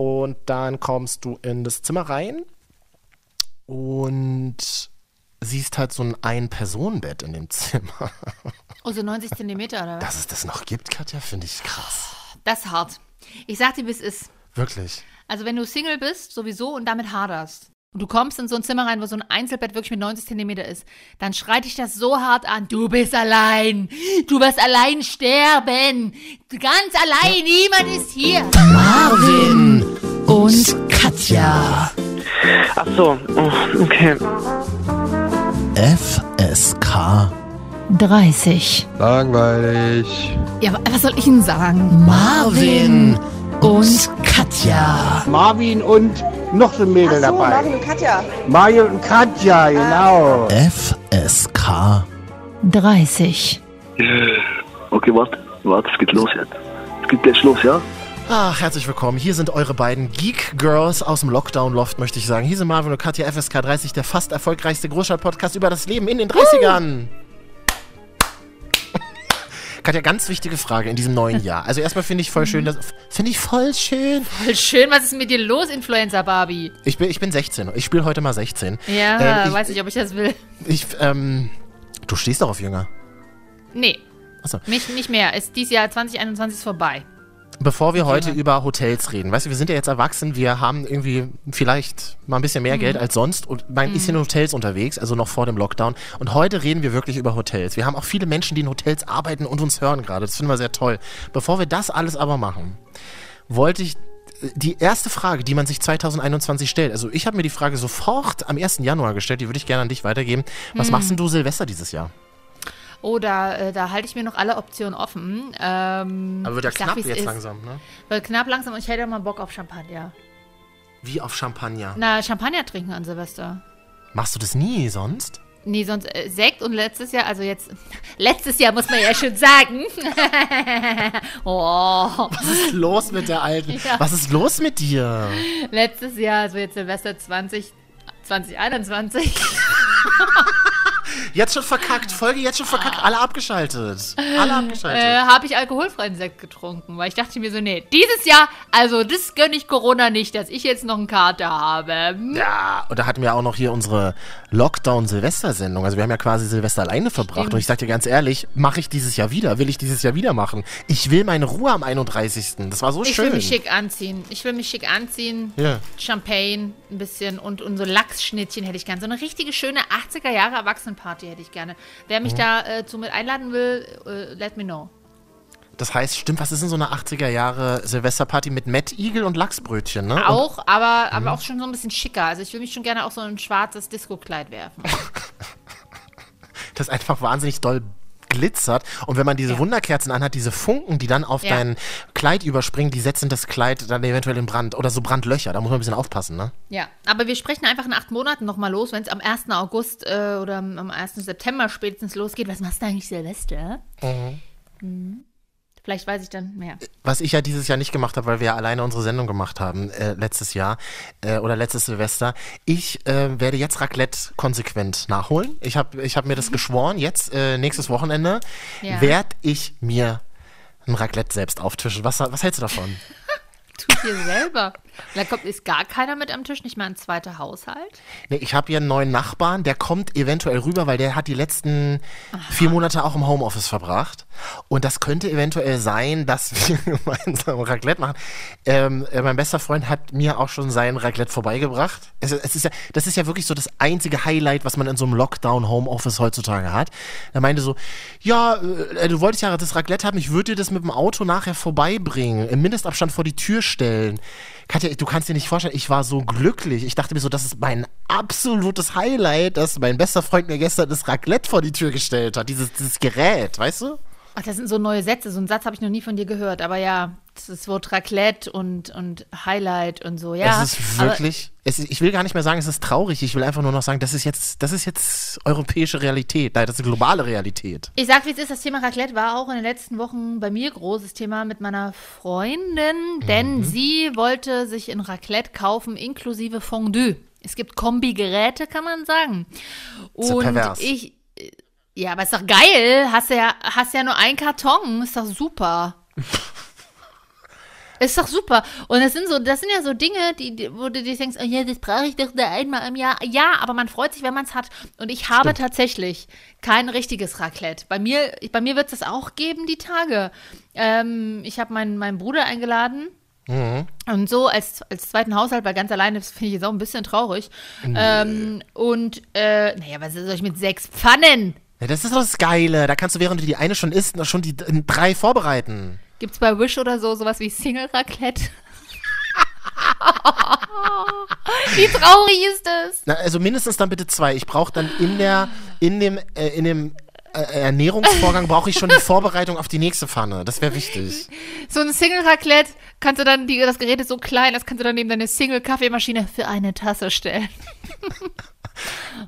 und dann kommst du in das Zimmer rein und siehst halt so ein Ein-Personen-Bett in dem Zimmer. Oh, so 90 Zentimeter oder was? Dass es das noch gibt, Katja, finde ich krass. Das ist hart. Ich sag dir, wie es ist. Wirklich. Also wenn du Single bist, sowieso und damit haderst. Und du kommst in so ein Zimmer rein, wo so ein Einzelbett wirklich mit 90 Zentimeter ist, dann schreit dich das so hart an. Du bist allein. Du wirst allein sterben. Ganz allein. Niemand ist hier. Marvin Und Katja. Ach so, oh, okay. FSK 30. Langweilig. Ja, wa- was soll ich denn sagen? Marvin und Katja. Marvin und noch so ein Mädel Ach so, dabei. Marvin und Katja. Mario und Katja, genau. FSK 30. Okay, warte, warte, es geht los jetzt. Es geht gleich los, ja? Ach, herzlich willkommen. Hier sind eure beiden Geek Girls aus dem Lockdown Loft, möchte ich sagen. Hier sind Marvin und Katja FSK 30, der fast erfolgreichste Großstadt-Podcast über das Leben in den 30ern. Katja, ganz wichtige Frage in diesem neuen Jahr. Also erstmal finde ich voll schön, dass, finde ich voll schön. Voll schön, was ist mit dir los, Influencer Barbie? Ich bin, ich bin 16. Ich spiele heute mal 16. Ja, Äh, ich- weiß nicht, ob ich das will. Ich, ähm, du stehst doch auf Jünger. Nee, Achso. mich nicht mehr. Ist dieses Jahr 2021 ist vorbei. Bevor wir heute über Hotels reden, weißt du, wir sind ja jetzt erwachsen, wir haben irgendwie vielleicht mal ein bisschen mehr Mhm. Geld als sonst und man ist in Hotels unterwegs, also noch vor dem Lockdown. Und heute reden wir wirklich über Hotels. Wir haben auch viele Menschen, die in Hotels arbeiten und uns hören gerade. Das finden wir sehr toll. Bevor wir das alles aber machen, wollte ich die erste Frage, die man sich 2021 stellt, also ich habe mir die Frage sofort am 1. Januar gestellt, die würde ich gerne an dich weitergeben. Was Mhm. machst denn du Silvester dieses Jahr? Oh, da, äh, da halte ich mir noch alle Optionen offen. Ähm, Aber wird ja sag, knapp wie's jetzt ist. langsam, ne? Wird knapp langsam und ich hätte mal Bock auf Champagner. Wie auf Champagner. Na, Champagner trinken an Silvester. Machst du das nie sonst? Nee, sonst äh, Sekt und letztes Jahr, also jetzt, letztes Jahr muss man ja schon sagen. oh, Was ist los mit der Alten? Ja. Was ist los mit dir? letztes Jahr, also jetzt Silvester 20, 2021. Jetzt schon verkackt. Folge jetzt schon verkackt. Alle abgeschaltet. Alle abgeschaltet. äh, habe ich alkoholfreien Sekt getrunken, weil ich dachte mir so, nee, dieses Jahr, also das gönne ich Corona nicht, dass ich jetzt noch einen Kater habe. Hm? ja, und da hatten wir auch noch hier unsere Lockdown-Silvester-Sendung. Also wir haben ja quasi Silvester alleine verbracht. Stimmt. Und ich sag dir ganz ehrlich, mache ich dieses Jahr wieder. Will ich dieses Jahr wieder machen. Ich will meine Ruhe am 31. Das war so Ich schön. will mich schick anziehen. Ich will mich schick anziehen. Ja. Champagne ein bisschen und, und so Lachsschnittchen hätte ich gerne. So eine richtige schöne 80er Jahre Erwachsenenparty hätte ich gerne. Wer Mhm. mich da äh, zu mit einladen will, äh, let me know. Das heißt, stimmt, was ist denn so eine 80er Jahre Silvesterparty mit Matt Igel und Lachsbrötchen, ne? Und Auch, aber, Mhm. aber auch schon so ein bisschen schicker. Also ich will mich schon gerne auch so in ein schwarzes Disco-Kleid werfen. das einfach wahnsinnig doll glitzert. Und wenn man diese Ja. Wunderkerzen anhat, diese Funken, die dann auf Ja. dein Kleid überspringen, die setzen das Kleid dann eventuell in Brand. Oder so Brandlöcher. Da muss man ein bisschen aufpassen, ne? Ja, aber wir sprechen einfach in acht Monaten nochmal los, wenn es am 1. August äh, oder am am 1. September spätestens losgeht. Was machst du eigentlich Silvester? Mhm. Vielleicht weiß ich dann mehr. Was ich ja dieses Jahr nicht gemacht habe, weil wir ja alleine unsere Sendung gemacht haben, äh, letztes Jahr äh, oder letztes Silvester. Ich äh, werde jetzt Raclette konsequent nachholen. Ich habe ich hab mir das geschworen. Jetzt, äh, nächstes Wochenende, Ja. werde ich mir ein Raclette selbst auftischen. Was, was hältst du davon? Tut ihr selber. Da kommt, ist gar keiner mit am Tisch, nicht mal ein zweiter Haushalt. Nee, ich habe hier einen neuen Nachbarn, der kommt eventuell rüber, weil der hat die letzten vier Monate auch im Homeoffice verbracht. Und das könnte eventuell sein, dass wir gemeinsam Raclette machen. Ähm, äh, mein bester Freund hat mir auch schon sein Raclette vorbeigebracht. Es, es ist ja, das ist ja wirklich so das einzige Highlight, was man in so einem Lockdown-Homeoffice heutzutage hat. Er meinte so, ja, äh, du wolltest ja das Raclette haben, ich würde dir das mit dem Auto nachher vorbeibringen, im Mindestabstand vor die Tür stellen. Katja, du kannst dir nicht vorstellen, ich war so glücklich. Ich dachte mir so, das ist mein absolutes Highlight, dass mein bester Freund mir gestern das Raclette vor die Tür gestellt hat. Dieses, dieses Gerät, weißt du? Ach, das sind so neue Sätze. So einen Satz habe ich noch nie von dir gehört. Aber ja, das Wort Raclette und, und Highlight und so. Ja, es ist wirklich, es ist, ich will gar nicht mehr sagen, es ist traurig. Ich will einfach nur noch sagen, das ist jetzt, das ist jetzt europäische Realität. Nein, das ist globale Realität. Ich sag, wie es ist, das Thema Raclette war auch in den letzten Wochen bei mir großes Thema mit meiner Freundin, denn Mhm. sie wollte sich in Raclette kaufen, inklusive Fondue. Es gibt Kombigeräte, kann man sagen. Ja Und pervers. ich, ja, aber ist doch geil. Hast ja, hast ja nur einen Karton, ist doch super. Ist doch super. Und das sind so, das sind ja so Dinge, die, die, wo du dir denkst, oh ja, das brauche ich doch da einmal im Jahr. Ja, aber man freut sich, wenn man es hat. Und ich habe tatsächlich kein richtiges Raclette. Bei mir, bei mir wird es das auch geben, die Tage. Ähm, ich habe meinen, meinen Bruder eingeladen. Und so als, als zweiten Haushalt, weil ganz alleine das finde ich jetzt auch ein bisschen traurig. Ähm, und, äh, naja, was soll ich mit sechs Pfannen? Ja, das ist doch das Geile. Da kannst du, während du die eine schon isst, noch schon die drei vorbereiten. Gibt's bei Wish oder so sowas wie Single Raclette? wie traurig ist das? Na, also mindestens dann bitte zwei. Ich brauche dann in der, in dem, äh, in dem äh, Ernährungsvorgang brauche ich schon die Vorbereitung auf die nächste Pfanne. Das wäre wichtig. So ein Single Raclette kannst du dann, die, das Gerät ist so klein, das kannst du dann neben deine Single Kaffeemaschine für eine Tasse stellen.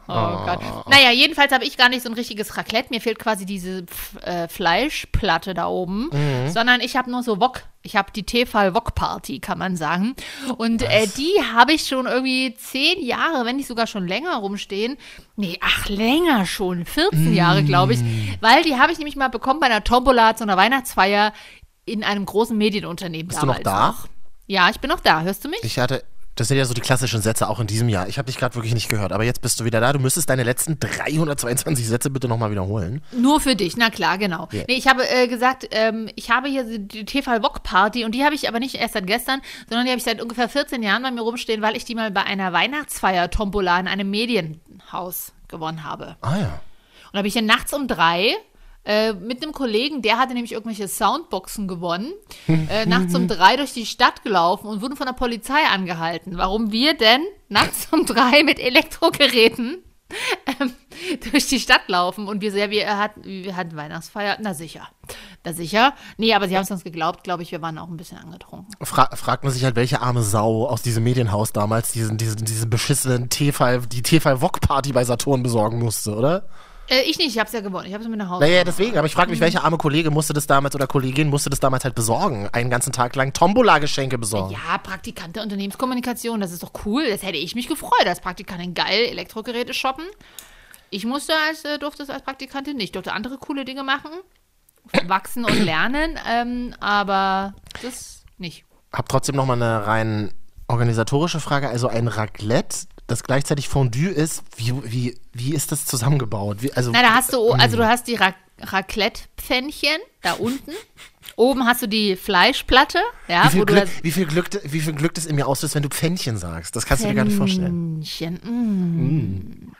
oh, Gott. Naja, jedenfalls habe ich gar nicht so ein richtiges Raclette. Mir fehlt quasi diese äh, Fleischplatte da oben, sondern ich habe nur so Wok. Ich habe die Tefal Wok Party, kann man sagen. Und äh, die habe ich schon irgendwie zehn Jahre, wenn nicht sogar schon länger rumstehen. Nee, ach, länger schon. 14 Jahre, glaube ich. Weil die habe ich nämlich mal bekommen bei einer Tombola zu einer Weihnachtsfeier in einem großen Medienunternehmen. Bist du noch damals da? Ja, ich bin noch da. Hörst du mich? Ich hatte, das sind ja so die klassischen Sätze auch in diesem Jahr. Ich habe dich gerade wirklich nicht gehört, aber jetzt bist du wieder da. Du müsstest deine letzten 322 Sätze bitte nochmal wiederholen. Nur für dich, na klar, genau. Ja. Nee, ich habe äh, gesagt, ähm, ich habe hier die Tefal Wok Party und die habe ich aber nicht erst seit gestern, sondern die habe ich seit ungefähr 14 Jahren bei mir rumstehen, weil ich die mal bei einer Weihnachtsfeier Tombola in einem Medienhaus gewonnen habe. Ah ja. Und da bin ich dann nachts um drei äh, mit einem Kollegen, der hatte nämlich irgendwelche Soundboxen gewonnen, äh, nachts um drei durch die Stadt gelaufen und wurden von der Polizei angehalten. Warum wir denn nachts um drei mit Elektrogeräten ähm, durch die Stadt laufen und wir sehr, wir hatten, wir hatten Weihnachtsfeier, na sicher, na sicher. Nee, aber sie haben es uns geglaubt, glaube ich, wir waren auch ein bisschen angetrunken. Fra fragt man sich halt, welche arme Sau aus diesem Medienhaus damals diesen, diesen, diesen beschissenen Tefal, die Tefal-Wok-Party bei Saturn besorgen musste, oder? Äh, ich nicht, ich habe es ja gewonnen, ich habe es mit nach Hause. Naja, deswegen, aber ich frage mich, welcher arme Kollege musste das damals oder Kollegin musste das damals halt besorgen? Einen ganzen Tag lang Tombola-Geschenke besorgen. Ja, Praktikant der Unternehmenskommunikation, das ist doch cool. Das hätte ich mich gefreut, als Praktikantin geil Elektrogeräte shoppen. Ich musste als, äh, durfte es als Praktikantin nicht. Ich durfte andere coole Dinge machen, wachsen und lernen, ähm, aber das nicht. Hab trotzdem nochmal eine rein organisatorische Frage. Also ein Raclette, das gleichzeitig Fondue ist, wie, wie, wie ist das zusammengebaut? Wie, also, Na, da hast du, also du hast die Ra Raclette-Pfännchen da unten. Oben hast du die Fleischplatte, ja, wie, viel Glück, das wie, viel Glück, wie viel Glück das in mir auslöst, wenn du Pfännchen sagst. Das kannst du dir gar nicht vorstellen. Pfännchen. Mm.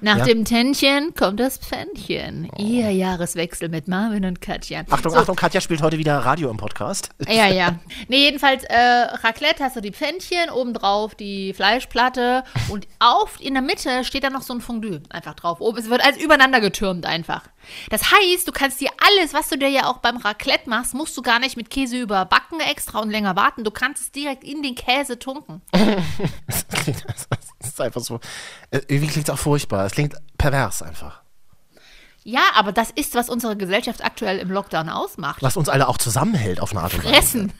Nach Ja. dem Tännchen kommt das Pfännchen. Ihr Jahreswechsel mit Marvin und Katja. Achtung, So, Achtung, Katja spielt heute wieder Radio im Podcast. Ja, ja. Nee, jedenfalls, äh, Raclette hast du die Pfännchen, obendrauf die Fleischplatte und auf, in der Mitte steht dann noch so ein Fondue einfach drauf. Oben, es wird alles übereinander getürmt einfach. Das heißt, du kannst dir alles, was du dir ja auch beim Raclette machst, musst du gar nicht mit Käse überbacken extra und länger warten. Du kannst es direkt in den Käse tunken. Das ist einfach so. äh, Irgendwie klingt es auch furchtbar. Es klingt pervers einfach. Ja, aber das ist, was unsere Gesellschaft aktuell im Lockdown ausmacht. Was uns alle auch zusammenhält auf eine Art und Weise. Fressen.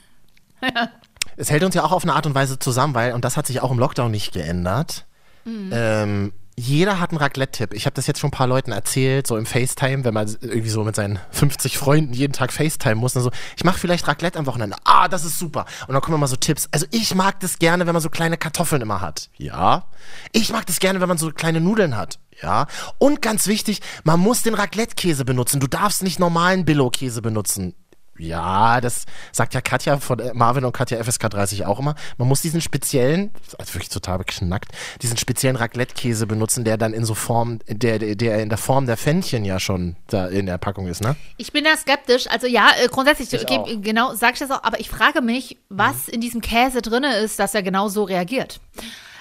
Es hält uns ja auch auf eine Art und Weise zusammen, weil, und das hat sich auch im Lockdown nicht geändert. Ähm, jeder hat einen Raclette-Tipp. Ich habe das jetzt schon ein paar Leuten erzählt, so im FaceTime, wenn man irgendwie so mit seinen 50 Freunden jeden Tag FaceTime muss. Und so, ich mache vielleicht Raclette am Wochenende. Ah, das ist super. Und dann kommen immer so Tipps. Also ich mag das gerne, wenn man so kleine Kartoffeln immer hat. Ja. Ich mag das gerne, wenn man so kleine Nudeln hat. Ja. Und ganz wichtig, man muss den Raclette-Käse benutzen. Du darfst nicht normalen Billo-Käse benutzen. Ja, das sagt ja Katja von äh, Marvin und Katja FSK 30 auch immer. Man muss diesen speziellen, also wirklich total beknackt, diesen speziellen Raclette-Käse benutzen, der dann in so Form, der, der- in der Form der Fännchen ja schon da in der Packung ist, ne? Ich bin da skeptisch. Also ja, äh, grundsätzlich. Mhm. genau, sag ich das auch, aber ich frage mich, was in diesem Käse drinne ist, dass er genau so reagiert.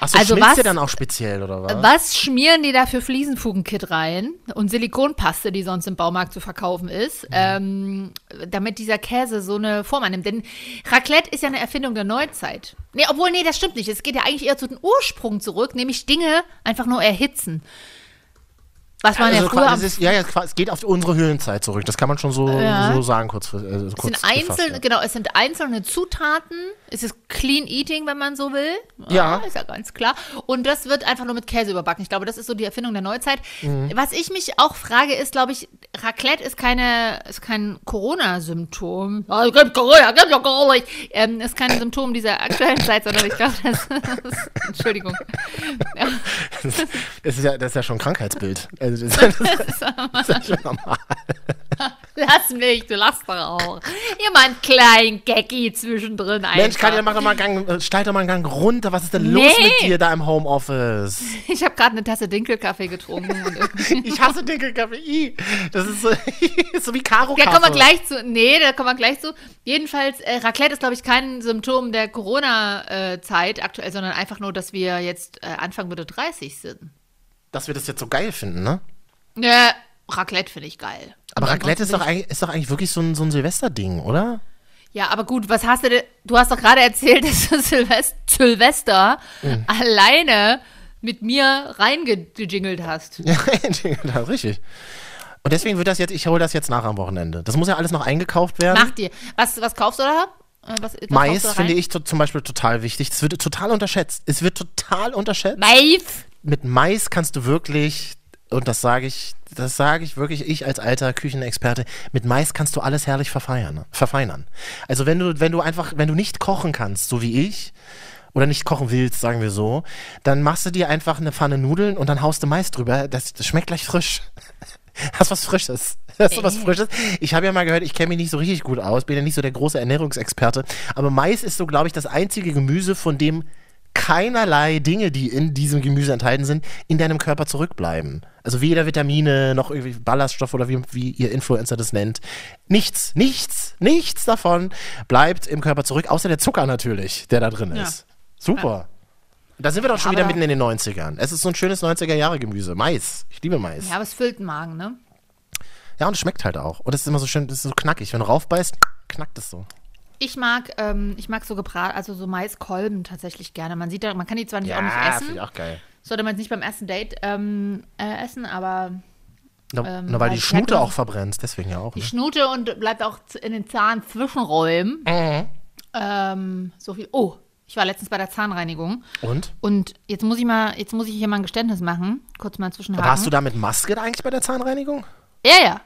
Achso, Also schmilzt was- der dann auch speziell, oder was? Was schmieren die da für Fliesenfugenkit rein und Silikonpaste, die sonst im Baumarkt zu verkaufen ist, ähm, damit dieser Käse so eine Form annimmt? Denn Raclette ist ja eine Erfindung der Neuzeit. Nee, obwohl, nee, das stimmt nicht. Es geht ja eigentlich eher zu den Ursprung zurück, nämlich Dinge einfach nur erhitzen. Was man also ja früher ist, ja, es geht auf unsere Höhlenzeit zurück. Das kann man schon so, Ja. so sagen, kurz, äh, kurz Es sind einzelne, genau, es sind einzelne Zutaten. Es ist Clean Eating, wenn man so will. Ja. Ist ja ganz klar. Und das wird einfach nur mit Käse überbacken. Ich glaube, das ist so die Erfindung der Neuzeit. Mhm. Was ich mich auch frage, ist, glaube ich, Raclette ist keine, ist kein Corona-Symptom. Ja, es gibt Corona, gibt gar nicht. Ähm, ist kein Symptom dieser aktuellen Zeit, sondern ich glaube, das, das Entschuldigung. Ja, Das ist ja, das ist ja schon ein Krankheitsbild. Also das, das, das ist ja schon normal. lass mich, du lachst doch auch. Immer ein kleinen Gaggy zwischendrin. Mensch, Katja, mach doch mal einen Gang, äh, steig doch mal einen Gang runter. Was ist denn los Nee. mit dir da im Homeoffice? Ich habe gerade eine Tasse Dinkelkaffee getrunken. Ich hasse Dinkelkaffee. Das ist so, ist so wie karo Da kommen wir gleich zu. Nee, da kommen wir gleich zu. Jedenfalls, äh, Raclette ist, glaube ich, kein Symptom der Corona-Zeit aktuell, sondern einfach nur, dass wir jetzt äh, Anfang Mitte 30 sind. Dass wir das jetzt so geil finden, ne? Ja, Raclette finde ich geil. Aber Raclette ist doch, eigentlich, ist doch eigentlich wirklich so ein, so ein Silvesterding, oder? Ja, aber gut, was hast du denn? Du hast doch gerade erzählt, dass du Silvester, Silvester Mhm. alleine mit mir reingejingelt hast. Ja, das richtig. Und deswegen wird das jetzt, ich hole das jetzt nach am Wochenende. Das muss ja alles noch eingekauft werden. Mach dir. Was, was kaufst du da? Äh, Was, was Mais finde ich zum Beispiel total wichtig. Das wird total unterschätzt. Es wird total unterschätzt. Mais. Mit Mais kannst du wirklich, und das sage ich, das sage ich wirklich, ich als alter Küchenexperte, mit Mais kannst du alles herrlich verfeinern. verfeinern. Also wenn du, wenn du einfach, wenn du nicht kochen kannst, so wie ich, oder nicht kochen willst, sagen wir so, dann machst du dir einfach eine Pfanne Nudeln und dann haust du Mais drüber. Das, das schmeckt gleich frisch. Hast was Frisches. Hast du was Frisches? Ich habe ja mal gehört, ich kenne mich nicht so richtig gut aus, bin ja nicht so der große Ernährungsexperte, aber Mais ist so, glaube ich, das einzige Gemüse, von dem keinerlei Dinge, die in diesem Gemüse enthalten sind, in deinem Körper zurückbleiben. Also weder Vitamine noch irgendwie Ballaststoffe oder wie, wie ihr Influencer das nennt. Nichts, nichts, nichts davon bleibt im Körper zurück, außer der Zucker natürlich, der da drin Ja. ist. Super. Da sind wir doch schon wieder aber- mitten in den 90ern. Es ist so ein schönes 90er-Jahre-Gemüse. Mais. Ich liebe Mais. Ja, aber es füllt den Magen, ne? Ja, und es schmeckt halt auch. Und es ist immer so schön, es ist so knackig. Wenn du raufbeißt, knackt es so. Ich mag, ähm, ich mag so gebrat, also so Maiskolben tatsächlich gerne. Man sieht da, man kann die zwar nicht auch nicht finde essen, ich auch geil. sollte man jetzt nicht beim ersten Date ähm, äh, essen, aber Na, Ähm, na, weil die Schnute hätte- auch verbrennst, deswegen ja auch. die Ne? Schnute und bleibt auch in den Zahnzwischenräumen. Mhm. Ähm, so viel. Oh, ich war letztens bei der Zahnreinigung Und? und jetzt muss ich mal, jetzt muss ich hier mal ein Geständnis machen. Kurz mal zwischenhaken. Warst du da mit Maske eigentlich bei der Zahnreinigung? Ja, ja.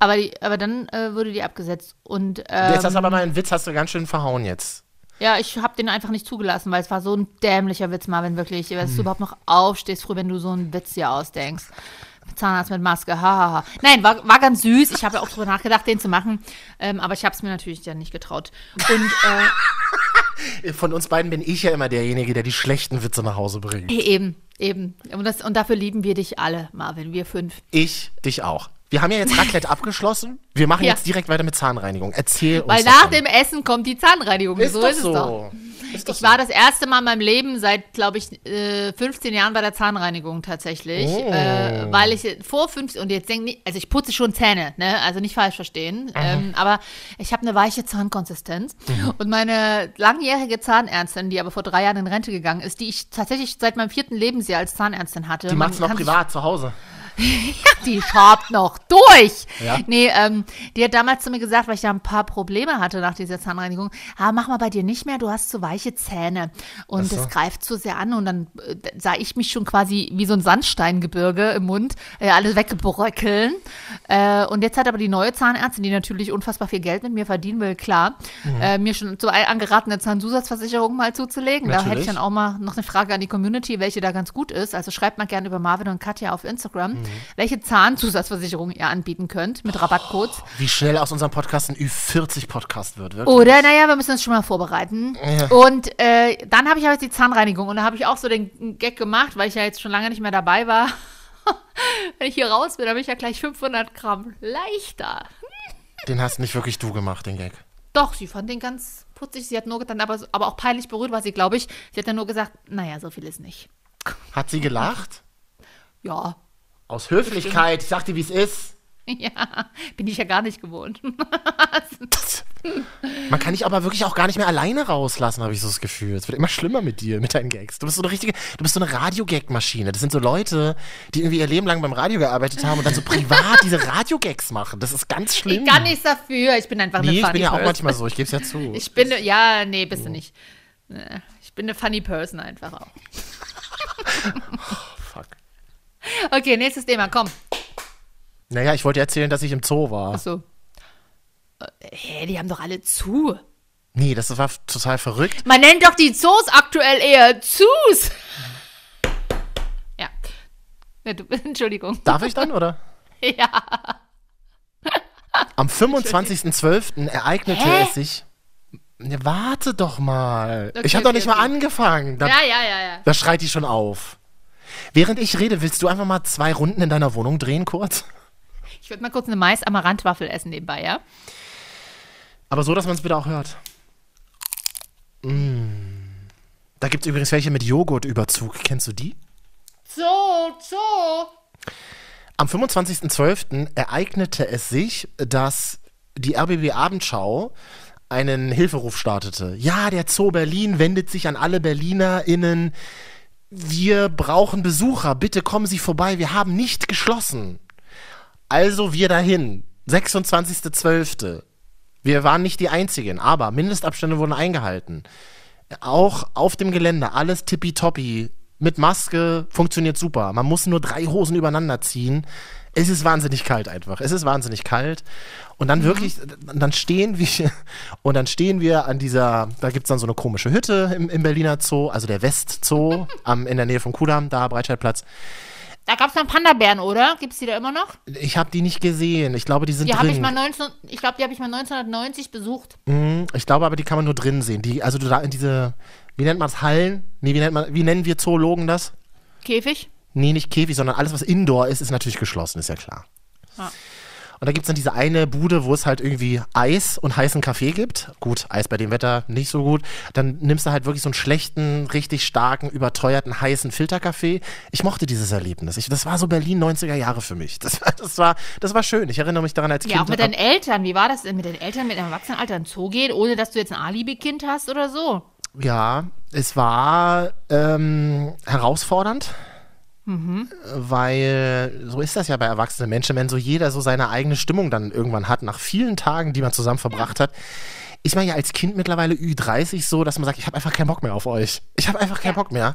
Aber, die, aber dann äh, wurde die abgesetzt. Und ähm, jetzt hast du aber mal einen Witz, hast du ganz schön verhauen jetzt. ja, ich habe den einfach nicht zugelassen, weil es war so ein dämlicher Witz, Marvin, wirklich. Dass Hm. du überhaupt noch aufstehst, früh, wenn du so einen Witz hier ausdenkst. Zahnarzt mit Maske, hahaha. Ha, ha. Nein, war, war ganz süß. Ich habe ja auch drüber nachgedacht, den zu machen. Ähm, aber ich habe es mir natürlich dann nicht getraut. Und äh, Von uns beiden bin ich ja immer derjenige, der die schlechten Witze nach Hause bringt. eben, eben. Und, das, und dafür lieben wir dich alle, Marvin, wir fünf. Ich, dich auch. Wir haben ja jetzt Raclette abgeschlossen. Wir machen Ja. jetzt direkt weiter mit Zahnreinigung. Erzähl uns Weil nach davon. dem Essen kommt die Zahnreinigung. ist so ist es so. doch. Ist Ich war das erste Mal in meinem Leben seit, glaube ich, äh, 15 Jahren bei der Zahnreinigung tatsächlich. Oh. Äh, weil ich vor 15, und jetzt denke ich, also ich putze schon Zähne, ne? also nicht falsch verstehen. Ähm, aber ich habe eine weiche Zahnkonsistenz. Mhm. Und meine langjährige Zahnärztin, die aber vor drei Jahren in Rente gegangen ist, die ich tatsächlich seit meinem vierten Lebensjahr als Zahnärztin hatte. Die man macht's noch privat zu Hause. die schabt noch durch. Ja. Nee, ähm, die hat damals zu mir gesagt, weil ich da ein paar Probleme hatte nach dieser Zahnreinigung, ah, mach mal bei dir nicht mehr, du hast zu weiche Zähne. Und so. das greift zu sehr an und dann äh, sah ich mich schon quasi wie so ein Sandsteingebirge im Mund, äh, alles weggebröckeln. Äh, und jetzt hat aber die neue Zahnärztin, die natürlich unfassbar viel Geld mit mir verdienen will, klar, Mhm. äh, mir schon so angeraten, eine Zahnzusatzversicherung mal zuzulegen. Da hätte Natürlich. ich dann auch mal noch eine Frage an die Community, welche da ganz gut ist. Also schreibt mal gerne über Marvin und Katja auf Instagram, Mhm. Welche Zahnzusatzversicherung ihr anbieten könnt mit Rabattcodes. Wie schnell aus unserem Podcast ein Ü40-Podcast wird, wirklich. Oder, naja, wir müssen uns schon mal vorbereiten. Und äh, dann habe ich aber jetzt die Zahnreinigung und da habe ich auch so den Gag gemacht, weil ich ja jetzt schon lange nicht mehr dabei war. Wenn ich hier raus bin, dann bin ich ja gleich 500 Gramm leichter. Den hast nicht wirklich du gemacht, den Gag. Doch, sie fand den ganz putzig. Sie hat nur dann aber, aber auch peinlich berührt war sie, glaube ich. Sie hat dann nur gesagt, naja, so viel ist nicht. Hat sie gelacht? Ja, Aus Höflichkeit. Ich sag dir, wie es ist. ja, bin ich ja gar nicht gewohnt. Man kann dich aber wirklich auch gar nicht mehr alleine rauslassen, habe ich so das Gefühl. Es wird immer schlimmer mit dir, mit deinen Gags. Du bist so eine richtige, du bist so eine Radio-Gag-Maschine. Das sind so Leute, die irgendwie ihr Leben lang beim Radio gearbeitet haben und dann so privat diese Radio-Gags machen. Das ist ganz schlimm. Ich kann nichts dafür. Ich bin einfach eine Nee, ich bin ja auch manchmal so, ich gebe es ja zu. Ich bin, ja, nee, bist du nicht. Ich bin eine funny person einfach auch. Okay, nächstes Thema, komm. Naja, ich wollte erzählen, dass ich im Zoo war. Achso. Äh, Hä, die haben doch alle zu. Nee, das war total verrückt. Man nennt doch die Zoos aktuell eher Zoos. Ja. ja du, Entschuldigung. Darf ich dann, oder? Ja. Am 25.12. ereignete Hä? es sich. Ne, warte doch mal. Okay, ich habe doch okay, nicht mal okay. angefangen. Da, Ja, ja, ja, ja. da schreit die schon auf. Während ich rede, willst du einfach mal zwei Runden in deiner Wohnung drehen, kurz? Ich würde mal kurz eine Mais-Amaranth-Waffel essen nebenbei, ja? Aber so, dass man es wieder auch hört. Mm. Da gibt es übrigens welche mit Joghurtüberzug. Kennst du die? So, so. Am 25.12. ereignete es sich, dass die RBB Abendschau einen Hilferuf startete. Ja, der Zoo Berlin wendet sich an alle BerlinerInnen. Wir brauchen Besucher. Bitte kommen Sie vorbei. Wir haben nicht geschlossen. Also wir dahin. 26.12. Wir waren nicht die Einzigen, aber Mindestabstände wurden eingehalten. Auch auf dem Gelände, alles tippitoppi. Mit Maske funktioniert super. Man muss nur drei Hosen übereinander ziehen. Es ist wahnsinnig kalt einfach. Es ist wahnsinnig kalt. Und dann wirklich, dann stehen wir, und dann stehen wir an dieser, da gibt es dann so eine komische Hütte im, im Berliner Zoo, also der Westzoo, am, in der Nähe vom Kudamm, da Breitscheidplatz. Da gab es noch Panda-Bären, oder? Gibt es die da immer noch? Ich habe die nicht gesehen. Ich glaube, die sind Die habe drin. ich mal 19, ich glaube, die habe ich mal 1990 besucht. Mhm, Ich glaube aber, die kann man nur drin sehen. Die, also du da in diese, wie nennt man das, Hallen? Nee, wie nennt man, wie nennen wir Zoologen das? Käfig? Nee, nicht Käfig, sondern alles, was Indoor ist, ist natürlich geschlossen, ist ja klar. Ja. Und da gibt es dann diese eine Bude, wo es halt irgendwie Eis und heißen Kaffee gibt. Gut, Eis bei dem Wetter nicht so gut. Dann nimmst du halt wirklich so einen schlechten, richtig starken, überteuerten, heißen Filterkaffee. Ich mochte dieses Erlebnis. Ich, das war so Berlin 90er Jahre für mich. Das war, das war, das war schön. Ich erinnere mich daran als Kind. Ja, auch mit deinen Eltern. Wie war das denn mit den Eltern mit einem Erwachsenenalter in den Zoo geht, ohne dass du jetzt ein Alibi-Kind hast oder so? Ja, es war ähm, herausfordernd, weil so ist das ja bei erwachsenen Menschen, wenn so jeder so seine eigene Stimmung dann irgendwann hat, nach vielen Tagen, die man zusammen verbracht hat. Ist man ja als Kind mittlerweile Ü30 so, dass man sagt, ich habe einfach keinen Bock mehr auf euch. Ich habe einfach keinen Bock mehr.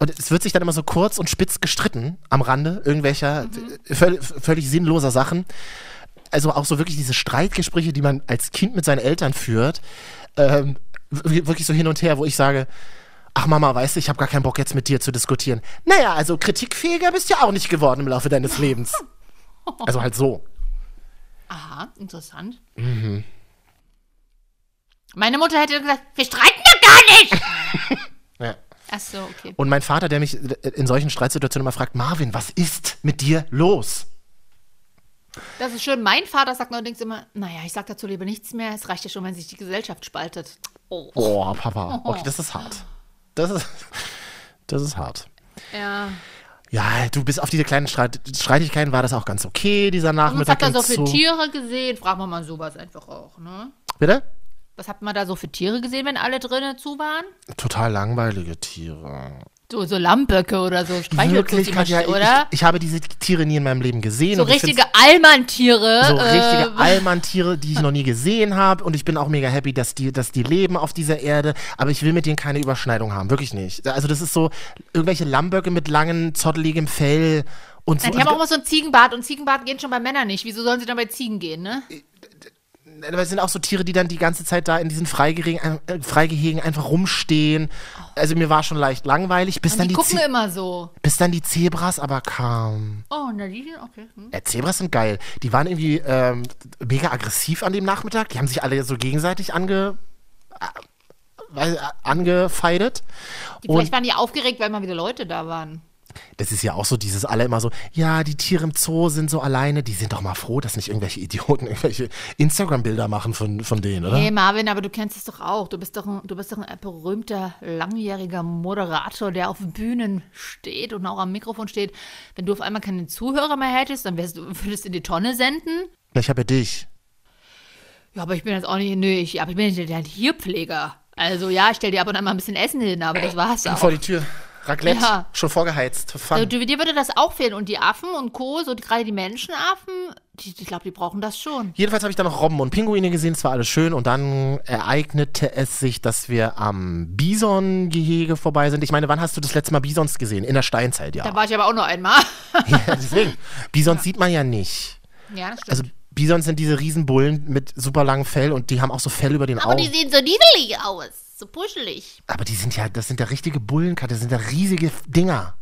Und es wird sich dann immer so kurz und spitz gestritten am Rande irgendwelcher völ völlig sinnloser Sachen. Also auch so wirklich diese Streitgespräche, die man als Kind mit seinen Eltern führt, ähm, wirklich so hin und her, wo ich sage, ach Mama, weißt du, ich habe gar keinen Bock jetzt mit dir zu diskutieren. Naja, also kritikfähiger bist du ja auch nicht geworden im Laufe deines Lebens. Also halt so. Aha, interessant. Mhm. Meine Mutter hätte gesagt, wir streiten ja gar nicht. Ja. Ach so, okay. Und mein Vater, der mich in solchen Streitsituationen immer fragt, Marvin, was ist mit dir los? Das ist schön. Mein Vater sagt allerdings immer, naja, ich sag dazu lieber nichts mehr. Es reicht ja schon, wenn sich die Gesellschaft spaltet. Oh. Boah, Papa. Okay, das ist hart. Das ist, das ist hart. Ja. Ja, du bist auf diese kleinen Streit Streitigkeiten war das auch ganz okay, dieser Und was Nachmittag habt ihr im so für. Tiere gesehen? Fragen wir mal sowas einfach auch, ne? Bitte? Was habt ihr da so für Tiere gesehen, wenn alle drinnen zu waren? Total langweilige Tiere. So, so Lammböcke oder so Streichelzoo, Katja, ich, oder? ich, ich habe diese Tiere nie in meinem Leben gesehen. so richtige Allmann-Tiere. so äh, richtige Allmann-Tiere, die ich noch nie gesehen habe. Und ich bin auch mega happy, dass die, dass die leben auf dieser Erde. Aber ich will mit denen keine Überschneidung haben. Wirklich nicht. Also das ist so irgendwelche Lammböcke mit langem, zotteligem Fell und so. Ja, die haben auch immer so ein Ziegenbart und Ziegenbart gehen schon bei Männern nicht. Wieso sollen sie dann bei Ziegen gehen, ne? Aber es sind auch so Tiere, die dann die ganze Zeit da in diesen Freigehegen, äh, Freigehegen einfach rumstehen. Also mir war schon leicht langweilig, bis Und dann die die, gucken Ze immer so. bis dann die Zebras aber kamen. Oh, na die, okay. Hm. Ja, Zebras sind geil. Die waren irgendwie ähm, mega aggressiv an dem Nachmittag. Die haben sich alle so gegenseitig ange, äh, äh, angefeidet. Die, Und vielleicht waren die aufgeregt, weil mal wieder Leute da waren. Das ist ja auch so dieses alle immer so, ja, die Tiere im Zoo sind so alleine. Die sind doch mal froh, dass nicht irgendwelche Idioten irgendwelche Instagram-Bilder machen von, von denen, oder? Hey Marvin, aber du kennst es doch auch. Du bist doch, ein, du bist doch ein berühmter, langjähriger Moderator, der auf Bühnen steht und auch am Mikrofon steht. Wenn du auf einmal keine Zuhörer mehr hättest, dann wärst du, würdest du in die Tonne senden. Ich habe ja dich. Ja, aber ich bin jetzt auch nicht, nö, ich, aber ich bin nicht der Tierpfleger. Also ja, ich stell dir ab und an mal ein bisschen Essen hin, aber das war's auch. Vor die Tür. Raclette, Ja. schon vorgeheizt. Fun. Also, dir würde das auch fehlen. Und die Affen und Co., so gerade die Menschenaffen, die, ich glaube, die brauchen das schon. Jedenfalls habe ich dann noch Robben und Pinguine gesehen, es war alles schön und dann ereignete es sich, dass wir am Bison-Gehege vorbei sind. Ich meine, wann hast du das letzte Mal Bisons gesehen? In der Steinzeit, ja. Da war ich aber auch nur einmal. ja deswegen. Bisons sieht man ja nicht. Ja, das stimmt. Also Bisons sind diese Riesenbullen mit super langem Fell und die haben auch so Fell über den aber Augen. die sehen so niedelig aus. So puschelig. aber die sind ja, das sind ja richtige Bullenkatte, das sind ja riesige Dinger.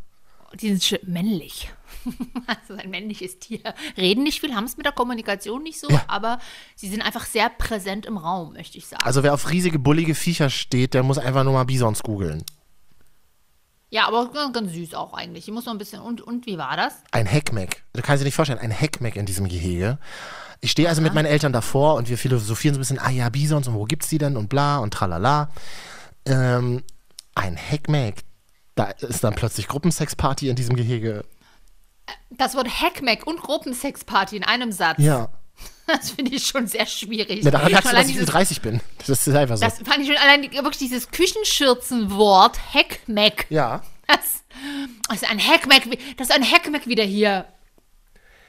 Die sind schön männlich. also ein männliches Tier. Reden nicht viel, haben es mit der Kommunikation nicht so, Ja. aber sie sind einfach sehr präsent im Raum, möchte ich sagen. Also wer auf riesige, bullige Viecher steht, der muss einfach nur mal Bisons googeln. ja, aber ganz, ganz süß auch eigentlich. Ich muss noch ein bisschen. Und, und wie war das? Ein Heckmeck. Du kannst dir nicht vorstellen, ein Heckmeck in diesem Gehege. Ich stehe also mit meinen Eltern davor und wir philosophieren so ein bisschen, ah ja, Bisons und wo gibt's die denn und bla und tralala. Ähm, ein Heckmeck. Da ist dann plötzlich Gruppensexparty in diesem Gehege. Das Wort Hackmack und Gruppensexparty in einem Satz. Ja. Das finde ich schon sehr schwierig. ja daran merkst du, dass ich dieses- 30 bin. Das ist einfach so. Das fand ich schon allein wirklich dieses Küchenschürzenwort Heckmeck. ja. Das, das ist ein Heckmeck. Das ist ein Heckmeck wieder hier.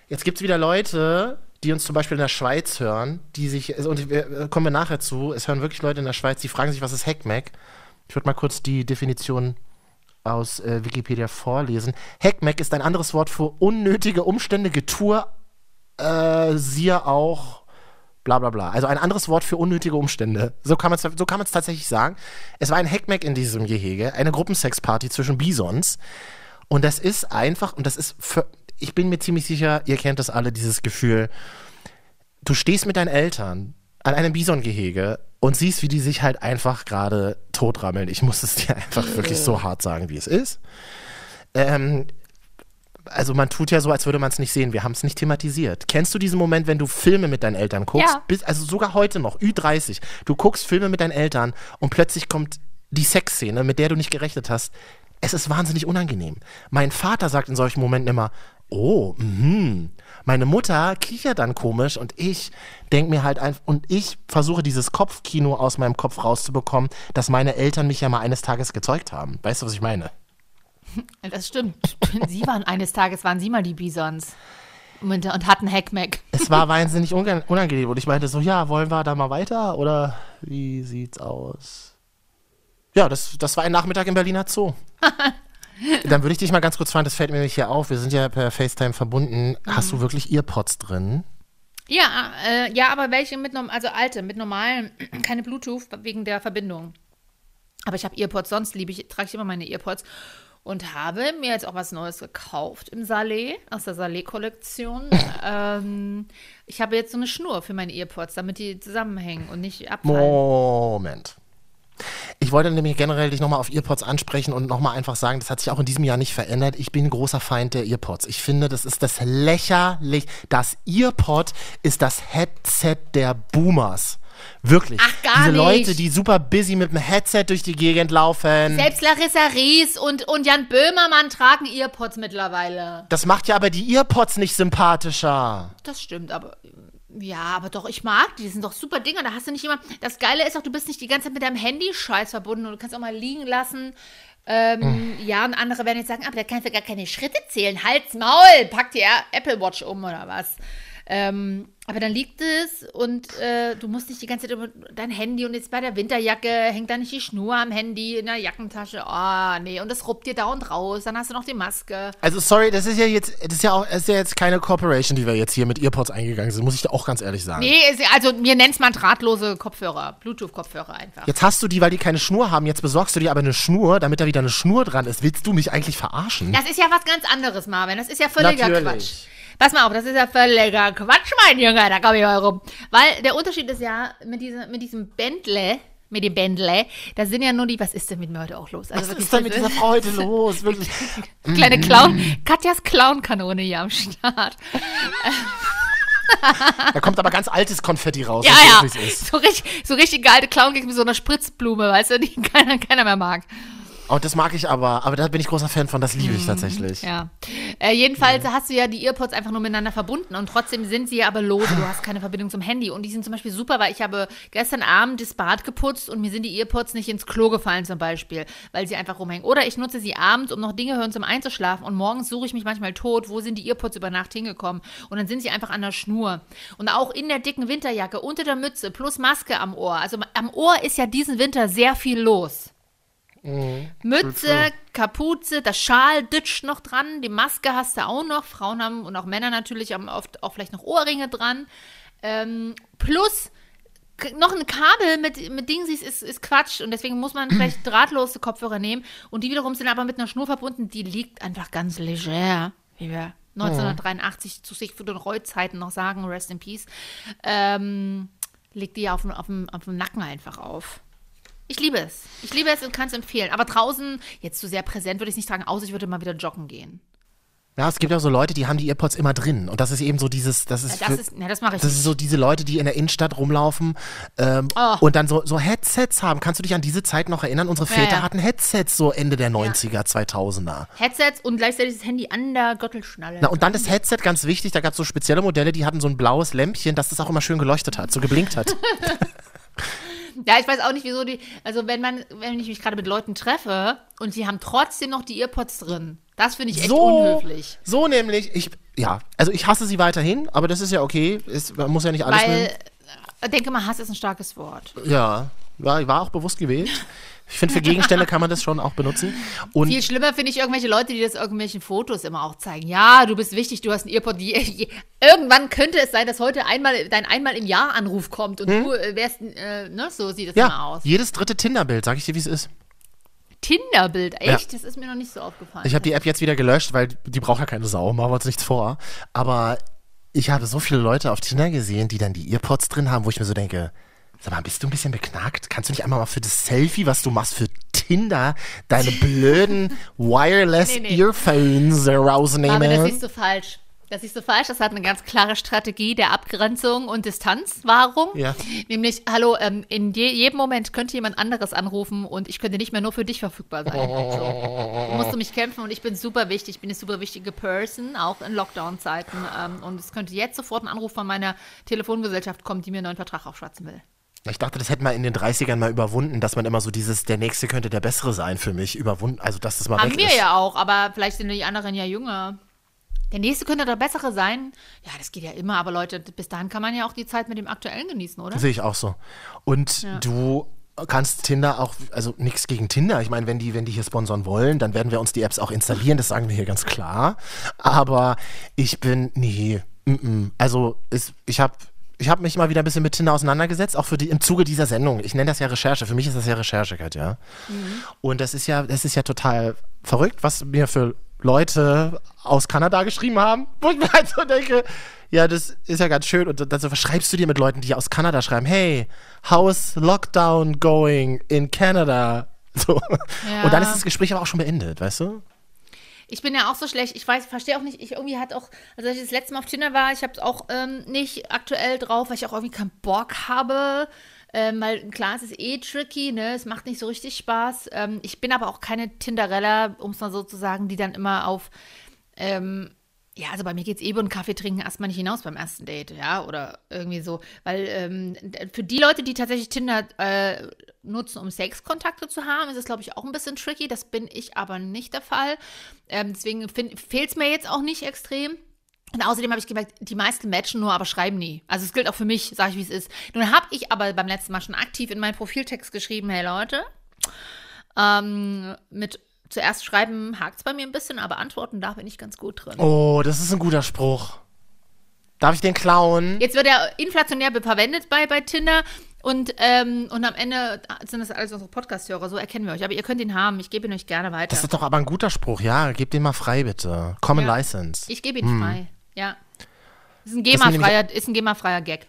Jetzt gibt's wieder Leute, die uns zum Beispiel in der Schweiz hören, die sich, und wir, äh, kommen wir nachher zu, es hören wirklich Leute in der Schweiz, die fragen sich, was ist Heckmeck? Ich würde mal kurz die Definition aus äh, Wikipedia vorlesen. Heckmeck ist ein anderes Wort für unnötige Umstände, Getue, äh, siehe auch bla bla bla. Also ein anderes Wort für unnötige Umstände. So kann man es so tatsächlich sagen. Es war ein Heckmeck in diesem Gehege, eine Gruppensexparty zwischen Bisons. Und das ist einfach, und das ist ich bin mir ziemlich sicher, ihr kennt das alle, dieses Gefühl, du stehst mit deinen Eltern an einem Bisongehege und siehst, wie die sich halt einfach gerade totrammeln. Ich muss es dir einfach wirklich so hart sagen, wie es ist. Ähm, also man tut ja so, als würde man es nicht sehen. Wir haben es nicht thematisiert. Kennst du diesen Moment, wenn du Filme mit deinen Eltern guckst? Ja. Bis, also sogar heute noch, Ü30. Du guckst Filme mit deinen Eltern und plötzlich kommt die Sexszene, mit der du nicht gerechnet hast. Es ist wahnsinnig unangenehm. Mein Vater sagt in solchen Momenten immer, oh, mhm. Meine Mutter kichert dann komisch und ich denke mir halt einfach, und ich versuche dieses Kopfkino aus meinem Kopf rauszubekommen, dass meine Eltern mich ja mal eines Tages gezeugt haben. Weißt du, was ich meine? Das stimmt. Sie waren eines Tages, waren Sie mal die Bisons. Und, und hatten Hackmack. Es war wahnsinnig unangenehm und ich meinte so, ja, wollen wir da mal weiter oder wie sieht's aus? Ja, das, das war ein Nachmittag im Berliner Zoo. Dann würde ich dich mal ganz kurz fragen, das fällt mir nämlich hier auf, wir sind ja per FaceTime verbunden. Hast du wirklich Earpods drin? Ja, äh, ja, aber welche mit, norm- also alte, mit normalen, keine Bluetooth wegen der Verbindung. Aber ich habe Earpods, sonst liebe ich, trage ich immer meine Earpods und habe mir jetzt auch was Neues gekauft im Salé, aus der Salé-Kollektion. ähm, ich habe jetzt so eine Schnur für meine Earpods, damit die zusammenhängen und nicht abfallen. Moment. Ich wollte nämlich generell dich nochmal auf Earpods ansprechen und nochmal einfach sagen, das hat sich auch in diesem Jahr nicht verändert. Ich bin ein großer Feind der Earpods. Ich finde, das ist das lächerlich. Das Earpod ist das Headset der Boomers. Wirklich. Ach, gar Diese nicht. Leute, die super busy mit dem Headset durch die Gegend laufen. Selbst Larissa Ries und, und Jan Böhmermann tragen Earpods mittlerweile. Das macht ja aber die Earpods nicht sympathischer. Das stimmt, aber ja, aber doch, ich mag die, die sind doch super Dinger. Da hast du nicht immer. Das Geile ist auch, du bist nicht die ganze Zeit mit deinem Handy-Scheiß verbunden und du kannst auch mal liegen lassen. Ähm, Ja, und andere werden jetzt sagen, aber da kannst du gar keine Schritte zählen. Halt's Maul, pack dir Apple Watch um oder was. Ähm, aber dann liegt es und äh, du musst nicht die ganze Zeit über dein Handy und jetzt bei der Winterjacke hängt da nicht die Schnur am Handy in der Jackentasche. Oh, nee, und das ruppt dir dauernd raus. Dann hast du noch die Maske. Also sorry, das ist ja jetzt, das ist ja auch, ist ja jetzt keine Corporation, die wir jetzt hier mit Earpods eingegangen sind, muss ich da auch ganz ehrlich sagen. Nee, ist- also mir nennt's mal drahtlose Kopfhörer, Bluetooth-Kopfhörer einfach. Jetzt hast du die, weil die keine Schnur haben, jetzt besorgst du dir aber eine Schnur, damit da wieder eine Schnur dran ist. Willst du mich eigentlich verarschen? Das ist ja was ganz anderes, Marvin. Das ist ja völliger Natürlich. Quatsch. Pass mal auf, das ist ja völliger Quatsch, mein Junge. Da komme ich mal rum. Weil der Unterschied ist ja, mit, diese, mit diesem Bentley, mit dem Bentley, da sind ja nur die, was ist denn mit mir heute auch los? Also Was ist denn mit diese dieser Frau heute los? Wirklich. Kleine Clown, Katjas Clown-Kanone hier am Start. Da kommt aber ganz altes Konfetti raus. Ja, ja. So richtig, so richtig geile Clown mit so einer Spritzblume, weißt du, die keiner, keiner mehr mag. Oh, das mag ich aber. Aber da bin ich großer Fan von. Das liebe ich tatsächlich. Mhm. Ja. Äh, jedenfalls hast du ja die Earpods einfach nur miteinander verbunden und trotzdem sind sie ja aber lose. Du hast keine Verbindung zum Handy. Und die sind zum Beispiel super, weil ich habe gestern Abend das Bad geputzt und mir sind die Earpods nicht ins Klo gefallen zum Beispiel, weil sie einfach rumhängen. Oder ich nutze sie abends, um noch Dinge hören zum Einzuschlafen und morgens suche ich mich manchmal tot, wo sind die Earpods über Nacht hingekommen. Und dann sind sie einfach an der Schnur. Und auch in der dicken Winterjacke, unter der Mütze, plus Maske am Ohr. Also am Ohr ist ja diesen Winter sehr viel los. Mütze, Kapuze, das Schal dütscht noch dran, die Maske hast du auch noch. Frauen haben und auch Männer natürlich haben oft auch vielleicht noch Ohrringe dran. Ähm, plus noch ein Kabel mit, mit Dingsies ist, ist Quatsch und deswegen muss man vielleicht drahtlose Kopfhörer nehmen und die wiederum sind aber mit einer Schnur verbunden, die liegt einfach ganz leger, wie wir 1983 zu Siegfried und Roy Zeiten noch sagen, rest in peace, ähm, liegt die auf dem, auf, dem, auf dem Nacken einfach auf. Ich liebe es. Ich liebe es und kann es empfehlen. Aber draußen, jetzt zu sehr präsent, würde ich es nicht tragen, außer ich würde mal wieder joggen gehen. Ja, es gibt auch so Leute, die haben die Earpods immer drin. Und das ist eben so dieses, das ist, Ja, das für- ist, ja, das mache ich das nicht. ist so diese Leute, die in der Innenstadt rumlaufen ähm, Oh. und dann so, so Headsets haben. Kannst du dich an diese Zeit noch erinnern? Unsere Ja, Väter ja. hatten Headsets so Ende der 90er, 2000er. Headsets und gleichzeitig das Handy an der Gürtelschnalle. Na, und dann das Headset, ganz wichtig, da gab es so spezielle Modelle, die hatten so ein blaues Lämpchen, dass das auch immer schön geleuchtet hat, so geblinkt hat. Ja, ich weiß auch nicht, wieso die. Also, wenn man, wenn ich mich gerade mit Leuten treffe und die haben trotzdem noch die Earpods drin, das finde ich echt so, unhöflich. so nämlich, ich, ja, also ich hasse sie weiterhin, aber das ist ja okay, ist, man muss ja nicht alles Weil, nehmen. äh, denke mal, Hass ist ein starkes Wort. Ja, war, war auch bewusst gewählt. Ich finde, für Gegenstände kann man das schon auch benutzen. Und Viel schlimmer finde ich irgendwelche Leute, die das irgendwelchen Fotos immer auch zeigen. Ja, du bist wichtig, du hast ein Earpod. Irgendwann könnte es sein, dass heute einmal dein einmal im Jahr Anruf kommt und du äh, wärst, äh, ne, so sieht es immer Hm? ja, aus. jedes dritte Tinder-Bild, sag ich dir, wie es ist. Tinderbild, echt? Das ist mir noch nicht so aufgefallen. Ich habe die App jetzt wieder gelöscht, weil die braucht ja keine Sau, machen wir uns nichts vor. Aber ich habe so viele Leute auf Tinder gesehen, die dann die Earpods drin haben, wo ich mir so denke, sag mal, bist du ein bisschen beknackt? Kannst du nicht einmal mal für das Selfie, was du machst für Tinder, deine blöden Wireless Nee, nee. Earphones rausnehmen? Aber das siehst du falsch. Das siehst du falsch. Das hat eine ganz klare Strategie der Abgrenzung und Distanzwahrung. Ja. Nämlich, hallo, ähm, in je, jedem Moment könnte jemand anderes anrufen und ich könnte nicht mehr nur für dich verfügbar sein. So. Du musst um mich kämpfen und ich bin super wichtig. Ich bin eine super wichtige Person, auch in Lockdown-Zeiten. Ähm, und es könnte jetzt sofort ein Anruf von meiner Telefongesellschaft kommen, die mir einen neuen Vertrag aufschwatzen will. Ich dachte, das hätte man in den 30ern mal überwunden, dass man immer so dieses, der nächste könnte der bessere sein für mich, überwunden, also dass das mal Haben weg wir ist. ja auch, aber vielleicht sind die anderen ja jünger. Der nächste könnte der bessere sein. Ja, das geht ja immer, aber Leute, bis dahin kann man ja auch die Zeit mit dem aktuellen genießen, oder? Sehe ich auch so. Und du kannst Tinder auch, also nichts gegen Tinder. Ich meine, wenn die, wenn die hier sponsern wollen, dann werden wir uns die Apps auch installieren, das sagen wir hier ganz klar. Aber ich bin, nee, mm -mm. also ist, ich habe ich habe mich mal wieder ein bisschen mit Tinder auseinandergesetzt, auch für die, im Zuge dieser Sendung. Ich nenne das ja Recherche. Für mich ist das ja Recherche, Katja. Und das ist ja, das ist ja total verrückt, was mir für Leute aus Kanada geschrieben haben, wo ich mir halt so denke, ja, das ist ja ganz schön. Und dann so, was schreibst du dir mit Leuten, die aus Kanada schreiben? Hey, how's Lockdown going in Canada? So. Ja. Und dann ist das Gespräch aber auch schon beendet, weißt du? Ich bin ja auch so schlecht. Ich weiß, verstehe auch nicht. Ich irgendwie hat auch, also als ich das letzte Mal auf Tinder war, ich habe es auch ähm, nicht aktuell drauf, weil ich auch irgendwie keinen Bock habe. Ähm, weil klar, es ist eh tricky, ne? Es macht nicht so richtig Spaß. Ähm, ich bin aber auch keine Tinderella, um es mal so zu sagen, die dann immer auf ähm, ja, also bei mir geht's eh über einen Kaffee trinken erstmal nicht hinaus beim ersten Date, ja, oder irgendwie so. Weil ähm, für die Leute, die tatsächlich Tinder äh, nutzen, um Sexkontakte zu haben, ist es, glaube ich, auch ein bisschen tricky. Das bin ich aber nicht der Fall. Ähm, deswegen fehlt es mir jetzt auch nicht extrem. Und außerdem habe ich gemerkt, die meisten matchen nur, aber schreiben nie. Also es gilt auch für mich, sage ich, wie es ist. Nun habe ich aber beim letzten Mal schon aktiv in meinen Profiltext geschrieben, hey Leute, ähm, mit zuerst schreiben hakt es bei mir ein bisschen, aber antworten, da bin ich ganz gut drin. Oh, das ist ein guter Spruch. Darf ich den klauen? Jetzt wird er inflationär verwendet bei, bei Tinder und, ähm, und am Ende sind das alles unsere Podcast-Hörer, so erkennen wir euch. Aber ihr könnt ihn haben, ich gebe ihn euch gerne weiter. Das ist doch aber ein guter Spruch, ja. Gebt den mal frei, bitte. Common Ja. License. Ich gebe ihn frei, ja. Ist ein GEMA-freier ist ein GEMA-freier Gag.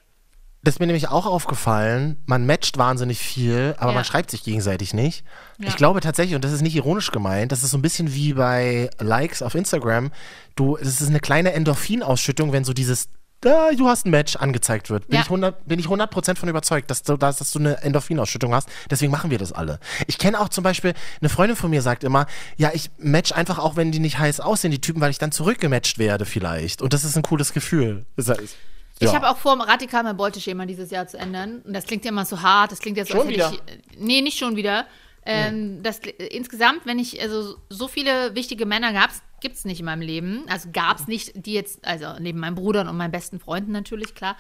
Das ist mir nämlich auch aufgefallen, man matcht wahnsinnig viel, aber Ja. man schreibt sich gegenseitig nicht. Ja. Ich glaube tatsächlich, und das ist nicht ironisch gemeint, das ist so ein bisschen wie bei Likes auf Instagram. Du, es ist eine kleine Endorphinausschüttung, wenn so dieses da, du hast ein Match angezeigt wird. Bin Ja. ich 100, bin ich 100% von überzeugt, dass du, dass, dass du eine Endorphinausschüttung hast. Deswegen machen wir das alle. Ich kenne auch zum Beispiel, eine Freundin von mir sagt immer, ja, ich match einfach auch, wenn die nicht heiß aussehen, die Typen, weil ich dann zurückgematcht werde vielleicht. Und das ist ein cooles Gefühl. Das heißt, Ich ja. habe auch vor, radikal mein Beuteschema dieses Jahr zu ändern. Und das klingt ja immer so hart. Das klingt ja so, Schon wieder? ich. Nee, nicht schon wieder. Ähm, das, insgesamt, wenn ich, also so viele wichtige Männer gab's, gibt's nicht in meinem Leben. Also gab's nicht, die jetzt, also neben meinen Brudern und meinen besten Freunden natürlich, klar.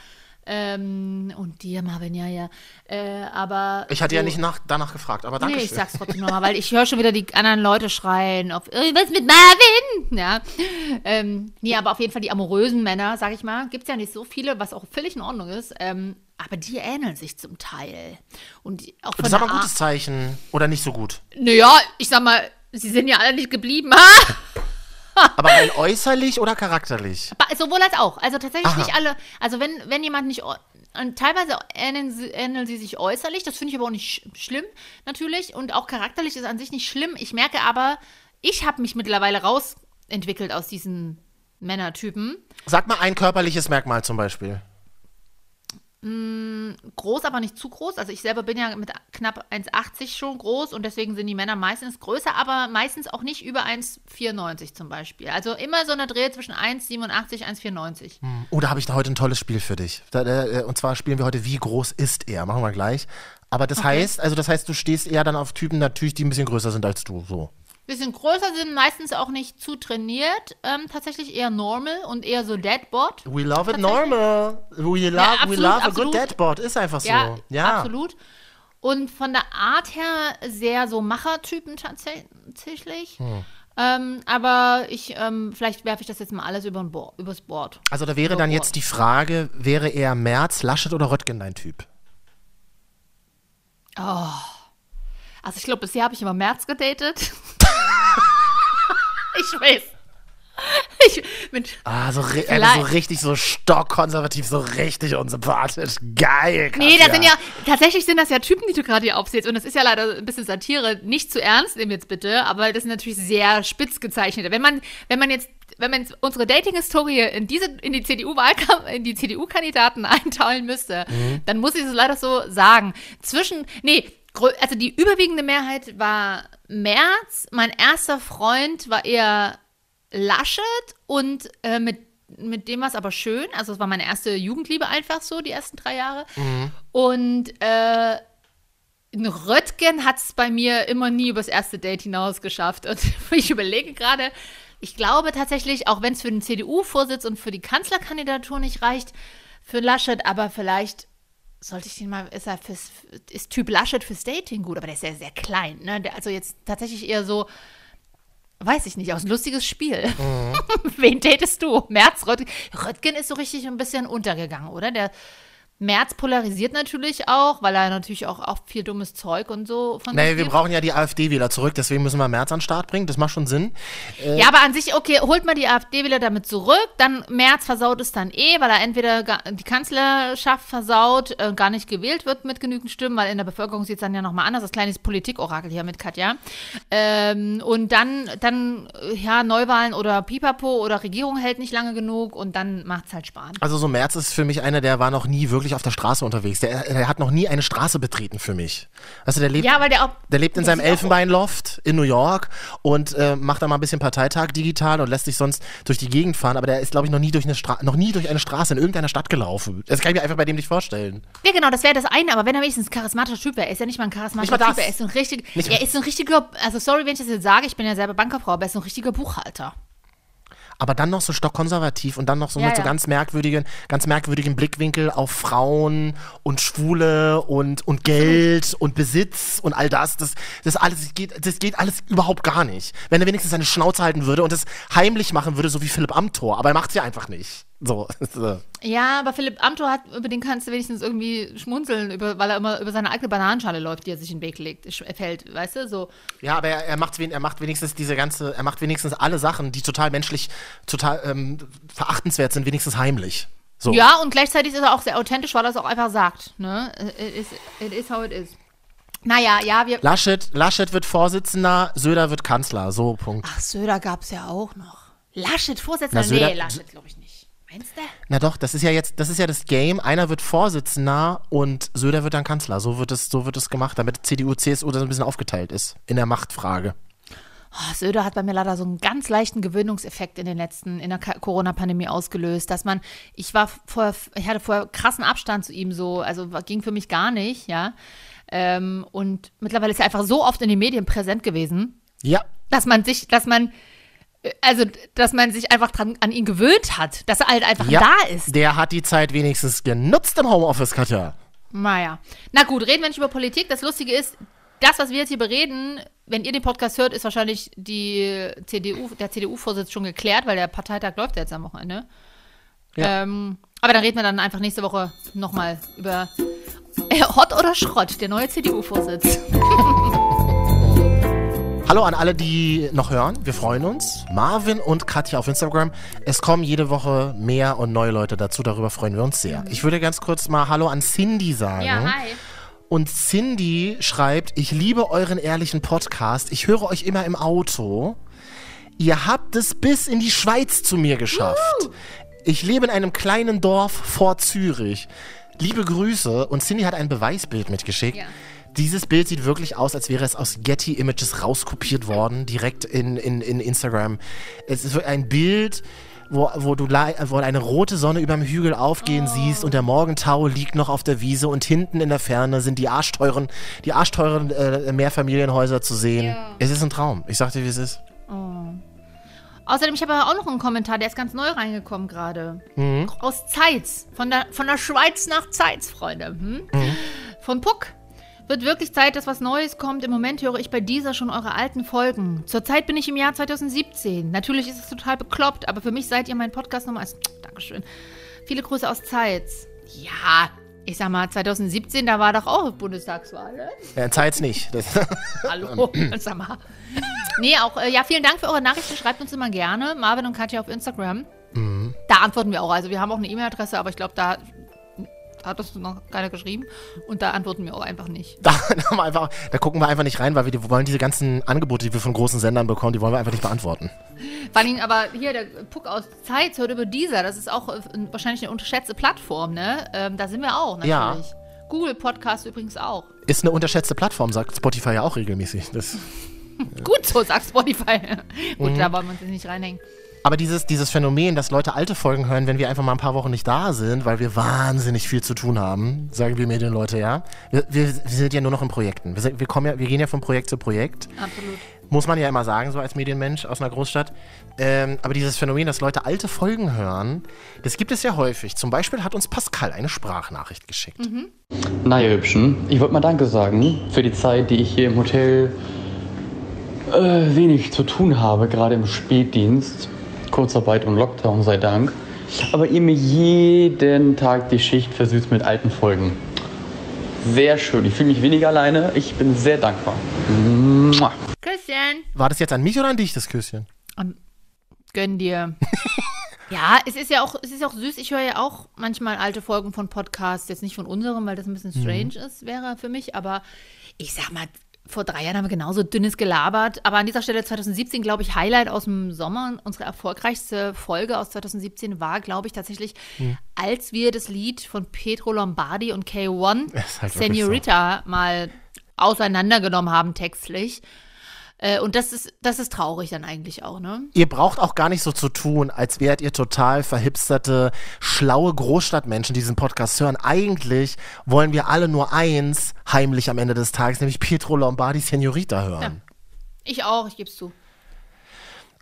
Ähm, und dir, Marvin, ja, ja. Äh, aber. Ich hatte ja so- nicht nach, danach gefragt, aber danke Nee, ich sag's trotzdem nochmal, weil ich höre schon wieder die anderen Leute schreien auf irgendwas mit Marvin. Ja. Ähm, nee, aber auf jeden Fall die amorösen Männer, sag ich mal, gibt's ja nicht so viele, was auch völlig in Ordnung ist. Ähm, aber die ähneln sich zum Teil. Und auch von Das ist aber ein gutes Zeichen. Oder nicht so gut. Naja, ich sag mal, sie sind ja alle nicht geblieben. Ha! Aber rein äußerlich oder charakterlich? Sowohl als auch. Also tatsächlich Aha. nicht alle. Also wenn, wenn jemand nicht. Und teilweise ähneln sie, ähneln sie sich äußerlich, das finde ich aber auch nicht sch schlimm, natürlich. Und auch charakterlich ist an sich nicht schlimm. Ich merke aber, ich habe mich mittlerweile rausentwickelt aus diesen Männertypen. Sag mal ein körperliches Merkmal zum Beispiel. Groß, aber nicht zu groß. Also ich selber bin ja mit knapp 1,80 schon groß und deswegen sind die Männer meistens größer, aber meistens auch nicht über 1,94 zum Beispiel. Also immer so eine Dreh zwischen 1,87, 1,94. Oh, da habe ich da heute ein tolles Spiel für dich. Äh, und zwar spielen wir heute, wie groß ist er? Machen wir gleich. Aber das heißt, also das heißt, du stehst eher dann auf Typen natürlich, die ein bisschen größer sind als du. So. Bisschen größer sind, meistens auch nicht zu trainiert, ähm, tatsächlich eher normal und eher so Deadbot. We love it normal. We love, we absolut, love a good deadbot. Ist einfach so. Ja, Ja. absolut. Und von der Art her sehr so Machertypen tatsächlich. Hm. Ähm, aber ich, ähm, vielleicht werfe ich das jetzt mal alles über Bo übers Board. Also da wäre dann jetzt die Frage, wäre eher Merz, Laschet oder Röttgen dein Typ? Also ich glaube, bisher habe ich immer März gedatet. ich weiß. Ich, mit, Ah, so, ri- Vielleicht- so richtig so stockkonservativ, so richtig unsympathisch. Geil, Nee, das Katja. sind ja, tatsächlich sind das ja Typen, die du gerade hier aufzählst. Und das ist ja leider ein bisschen Satire. Nicht zu ernst nehmen jetzt bitte, aber das sind natürlich sehr spitz gezeichnete. Wenn man, wenn man jetzt, wenn man unsere Dating-Historie in diese, in die CDU-Wahlkampf, in die CDU-Kandidaten einteilen müsste, dann muss ich es leider so sagen. Zwischen, nee, also die überwiegende Mehrheit war Merz. Mein erster Freund war eher Laschet und äh, mit, mit dem war es aber schön. Also es war meine erste Jugendliebe einfach so, die ersten drei Jahre. Und äh, ein Röttgen hat es bei mir immer nie übers erste Date hinaus geschafft. Und ich überlege gerade, ich glaube tatsächlich, auch wenn es für den CDU-Vorsitz und für die Kanzlerkandidatur nicht reicht, für Laschet, aber vielleicht sollte ich den mal, ist er fürs, ist Typ Laschet fürs Dating gut, aber der ist ja sehr klein, ne? Der, also jetzt tatsächlich eher so, weiß ich nicht, aus ein lustiges Spiel. Wen datest du? Merz, Röttgen? Röttgen ist so richtig ein bisschen untergegangen, oder? Der Merz polarisiert natürlich auch, weil er natürlich auch, auch viel dummes Zeug und so von Nee, wir brauchen ja die AfD-Wähler zurück, deswegen müssen wir Merz an den Start bringen. Das macht schon Sinn. Ja, aber an sich, okay, holt mal die AfD wieder damit zurück. Dann Merz versaut es dann eh, weil er entweder die Kanzlerschaft versaut, äh, gar nicht gewählt wird mit genügend Stimmen, weil in der Bevölkerung sieht es dann ja nochmal anders. Das kleine Politikorakel hier mit Katja. Ähm, und dann, dann, äh, ja, Neuwahlen oder Pipapo oder Regierung hält nicht lange genug und dann macht's halt Spahn. Also so Merz ist für mich einer, der war noch nie wirklich auf der Straße unterwegs. Der, der hat noch nie eine Straße betreten für mich. Also der lebt, Ja, weil der auch. der lebt in seinem Elfenbeinloft in New York und äh, macht da mal ein bisschen Parteitag digital und lässt sich sonst durch die Gegend fahren. Aber der ist, glaube ich, noch nie, durch eine Stra noch nie durch eine Straße in irgendeiner Stadt gelaufen. Das kann ich mir einfach bei dem nicht vorstellen. Ja, genau, das wäre das eine, aber wenn er wenigstens ein charismatischer Typ wäre, er ist ja nicht mal ein charismatischer Typ, er ist so ein richtig, er ist so ein richtiger, also sorry, wenn ich das jetzt sage, ich bin ja selber Bankerfrau, aber er ist so ein richtiger Buchhalter. Aber dann noch so stockkonservativ und dann noch so Ja, mit so ja. ganz merkwürdigen, ganz merkwürdigen Blickwinkel auf Frauen und Schwule und, und Geld und Besitz und all das. Das, das alles das geht, das geht alles überhaupt gar nicht. Wenn er wenigstens seine Schnauze halten würde und das heimlich machen würde, so wie Philipp Amthor. Aber er macht's ja einfach nicht. So. so. Ja, aber Philipp Amthor hat, über den kannst du wenigstens irgendwie schmunzeln, über, weil er immer über seine eigene Bananenschale läuft, die er sich in den Weg legt, fällt, weißt du, so. Ja, aber er, er, macht, er macht wenigstens diese ganze, er macht wenigstens alle Sachen, die total menschlich, total ähm, verachtenswert sind, wenigstens heimlich. So. Ja, und gleichzeitig ist er auch sehr authentisch, weil er es auch einfach sagt, ne? It is, it is how it is. Naja, ja, wir. Laschet, Laschet wird Vorsitzender, Söder wird Kanzler. So, Punkt. Ach, Söder gab's ja auch noch. Laschet, Vorsitzender? Na, Söder- nee, Laschet glaube ich nicht. Meinst du? Na doch, das ist ja jetzt, das ist ja das Game. Einer wird Vorsitzender und Söder wird dann Kanzler. So wird es, so wird es gemacht, damit CDU, CSU das ein bisschen aufgeteilt ist in der Machtfrage. Oh, Söder hat bei mir leider so einen ganz leichten Gewöhnungseffekt in den letzten, in der Corona-Pandemie ausgelöst, dass man, ich war vorher, ich hatte vorher krassen Abstand zu ihm so, also ging für mich gar nicht, ja. Ähm, und mittlerweile ist er einfach so oft in den Medien präsent gewesen, Ja, dass man sich, dass man Also, dass man sich einfach dran, an ihn gewöhnt hat, dass er halt einfach Ja, da ist. der hat die Zeit wenigstens genutzt im Homeoffice, Katja. Naja. Na gut, reden wir nicht über Politik. Das Lustige ist, das, was wir jetzt hier bereden, wenn ihr den Podcast hört, ist wahrscheinlich die CDU, der CDU-Vorsitz schon geklärt, weil der Parteitag läuft ja jetzt am Wochenende. Ja. Ähm, aber da reden wir dann einfach nächste Woche nochmal über äh, Hot oder Schrott, der neue CDU-Vorsitz. Hallo an alle, die noch hören. Wir freuen uns. Marvin und Katja auf Instagram. Es kommen jede Woche mehr und neue Leute dazu. Darüber freuen wir uns sehr. Ich würde ganz kurz mal Hallo an Cindy sagen. Und Cindy schreibt, ich liebe euren ehrlichen Podcast. Ich höre euch immer im Auto. Ihr habt es bis in die Schweiz zu mir geschafft. Ich lebe in einem kleinen Dorf vor Zürich. Liebe Grüße. Und Cindy hat ein Beweisbild mitgeschickt. Ja. Dieses Bild sieht wirklich aus, als wäre es aus Getty Images rauskopiert worden, direkt in, in, in Instagram. Es ist ein Bild, wo, wo du wo eine rote Sonne über dem Hügel aufgehen siehst und der Morgentau liegt noch auf der Wiese und hinten in der Ferne sind die arschteuren, die arschteuren äh, Mehrfamilienhäuser zu sehen. Ja. Es ist ein Traum. Ich sag dir, wie es ist. Außerdem, ich habe aber auch noch einen Kommentar, der ist ganz neu reingekommen gerade. Mhm. Aus Zeitz. Von der, von der Schweiz nach Zeitz, Freunde. Hm? Mhm. Von Puck. Wird wirklich Zeit, dass was Neues kommt. Im Moment höre ich bei dieser schon eure alten Folgen. Zurzeit bin ich im Jahr 2017. Natürlich ist es total bekloppt, aber für mich seid ihr mein Podcast Nummer 1. Dankeschön. Viele Grüße aus Zeitz. Ja, ich sag mal, 2017, da war doch auch Bundestagswahl, ne? Ja, Zeit's nicht. Hallo, sag mal. Nee, auch, äh, ja, vielen Dank für eure Nachrichten. Schreibt uns immer gerne. Marvin und Katja auf Instagram. Da antworten wir auch. Also, wir haben auch eine E-Mail-Adresse, aber ich glaube, da hat das noch keiner geschrieben. Und da antworten wir auch einfach nicht. da, wir einfach, da gucken wir einfach nicht rein, weil wir die, wollen diese ganzen Angebote, die wir von großen Sendern bekommen, die wollen wir einfach nicht beantworten. Vor allem aber hier, der Puck aus Zeit hört über dieser. Das ist auch äh, ein- wahrscheinlich eine unterschätzte Plattform, ne? Ähm, da sind wir auch, natürlich. Ja. Google Podcast übrigens auch. Ist eine unterschätzte Plattform, sagt Spotify ja auch regelmäßig. Das, Gut so, sagt Spotify. Gut, Mhm. da wollen wir uns nicht reinhängen. Aber dieses, dieses Phänomen, dass Leute alte Folgen hören, wenn wir einfach mal ein paar Wochen nicht da sind, weil wir wahnsinnig viel zu tun haben, sagen wir Medienleute, ja. Wir, wir, wir sind ja nur noch in Projekten. Wir, sind, wir, kommen ja, wir gehen ja von Projekt zu Projekt. Absolut. Muss man ja immer sagen, so als Medienmensch aus einer Großstadt. Ähm, aber dieses Phänomen, dass Leute alte Folgen hören, das gibt es ja häufig. Zum Beispiel hat uns Pascal eine Sprachnachricht geschickt. Na ihr Hübschen, ich wollte mal Danke sagen für die Zeit, die ich hier im Hotel äh, wenig zu tun habe, gerade im Spätdienst. Kurzarbeit und Lockdown sei Dank. Aber ihr mir jeden Tag die Schicht versüßt mit alten Folgen. Sehr schön, ich fühle mich weniger alleine, ich bin sehr dankbar. Mua. Küsschen. War das jetzt an mich oder an dich, das Küsschen? Gönn dir. ja, es ist ja auch, es ist auch süß. Ich höre ja auch manchmal alte Folgen von Podcasts. Jetzt nicht von unserem, weil das ein bisschen strange ist, wäre für mich. Aber ich sag mal, vor drei Jahren haben wir genauso dünnes gelabert. Aber an dieser Stelle 2017, glaube ich, Highlight aus dem Sommer. Unsere erfolgreichste Folge aus 2017 war, glaube ich, tatsächlich, als wir das Lied von Pedro Lombardi und K1 Ist halt Senorita mal auseinandergenommen haben textlich. Äh, und das ist, das ist traurig dann eigentlich auch, ne? Ihr braucht auch gar nicht so zu tun, als wärt ihr total verhipsterte, schlaue Großstadtmenschen, die diesen Podcast hören. Eigentlich wollen wir alle nur eins heimlich am Ende des Tages, nämlich Pietro Lombardi Senorita hören. Ich auch, ich geb's zu.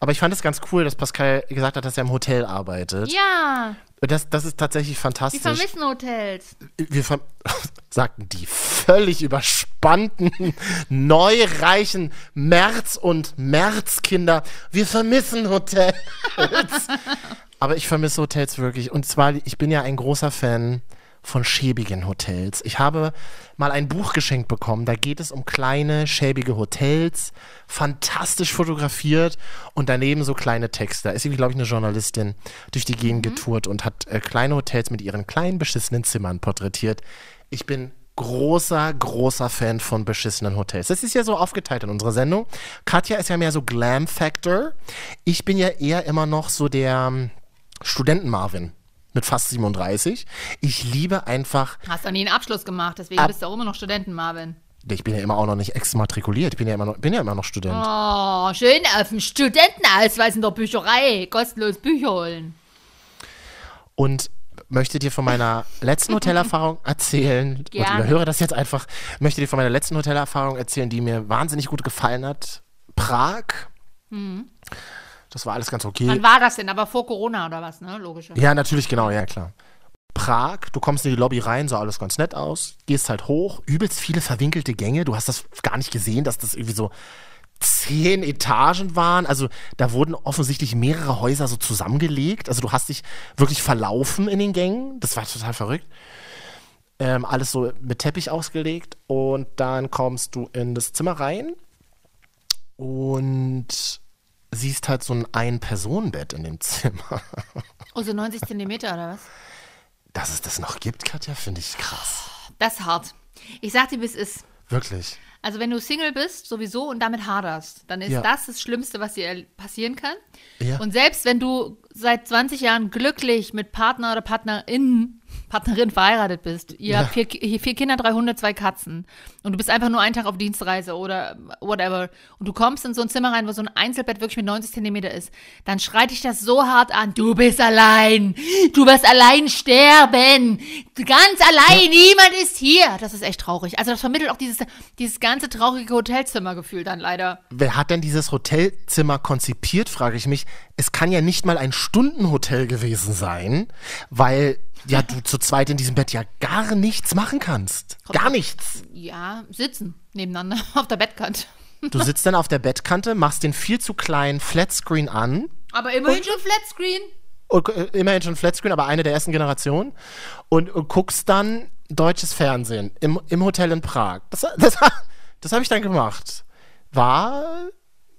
Aber ich fand es ganz cool, dass Pascal gesagt hat, dass er im Hotel arbeitet. Ja, Das, das ist tatsächlich fantastisch. vermissen Hotels. wir ver sagten die völlig überspannten, neureichen März- und Märzkinder. Wir vermissen Hotels. Aber ich vermisse Hotels wirklich. Und zwar, ich bin ja ein großer Fan von schäbigen Hotels. Ich habe mal ein Buch geschenkt bekommen. Da geht es um kleine, schäbige Hotels, fantastisch fotografiert und daneben so kleine Texte. Da ist irgendwie, glaube ich, eine Journalistin durch die Gegend getourt und hat äh, kleine Hotels mit ihren kleinen, beschissenen Zimmern porträtiert. Ich bin großer, großer Fan von beschissenen Hotels. Das ist ja so aufgeteilt in unserer Sendung. Katja ist ja mehr so Glam Factor. Ich bin ja eher immer noch so der ähm, Studenten-Marvin mit fast 37. Ich liebe einfach, Hast doch nie einen Abschluss gemacht, deswegen Ab- bist du auch immer noch Studenten, Marvin. ich bin ja immer auch noch nicht exmatrikuliert, ich bin ja immer noch, bin ja immer noch Student. Oh, schön auf dem Studentenausweis in der Bücherei. Kostenlos Bücher holen. Und möchte dir von meiner letzten Hotelerfahrung erzählen. Und Gerne. überhöre das jetzt einfach. Möchte dir von meiner letzten Hotelerfahrung erzählen, die mir wahnsinnig gut gefallen hat. Prag. Das war alles ganz okay. Wann war das denn? Aber vor Corona oder was, ne? Logisch. Ja, natürlich, genau, ja, klar. Prag, du kommst in die Lobby rein, sah alles ganz nett aus, gehst halt hoch, übelst viele verwinkelte Gänge, du hast das gar nicht gesehen, dass das irgendwie so zehn Etagen waren, also da wurden offensichtlich mehrere Häuser so zusammengelegt, also du hast dich wirklich verlaufen in den Gängen, das war total verrückt. Ähm, alles so mit Teppich ausgelegt und dann kommst du in das Zimmer rein und siehst halt so ein Ein-Personen-Bett in dem Zimmer. Oh, so 90 Zentimeter oder was? Dass es das noch gibt, Katja, finde ich krass. Das ist hart. Ich sag dir, wie es ist. Wirklich. Also wenn du Single bist, sowieso und damit haderst, dann ist Ja. das das Schlimmste, was dir passieren kann. Ja. Und selbst wenn du seit 20 Jahren glücklich mit Partner oder Partnerin, Partnerin verheiratet bist, ihr Ja. habt vier, vier Kinder, drei Hunde, zwei Katzen und du bist einfach nur einen Tag auf Dienstreise oder whatever und du kommst in so ein Zimmer rein, wo so ein Einzelbett wirklich mit 90 Zentimeter ist, dann schreit dich das so hart an, du bist allein, du wirst allein sterben, ganz allein, niemand ist hier. Das ist echt traurig. Also das vermittelt auch dieses, dieses ganze traurige Hotelzimmergefühl dann leider. Wer hat denn dieses Hotelzimmer konzipiert, frage ich mich. Es kann ja nicht mal ein Stundenhotel gewesen sein, weil ja du zu zweit in diesem Bett ja gar nichts machen kannst. Gar nichts. Ja, sitzen nebeneinander auf der Bettkante. Du sitzt dann auf der Bettkante, machst den viel zu kleinen Flatscreen an. Aber immerhin schon Flatscreen. Und, äh, immerhin schon Flatscreen, aber eine der ersten Generationen. Und, und guckst dann deutsches Fernsehen im, im Hotel in Prag. Das, das, das habe ich dann gemacht. War,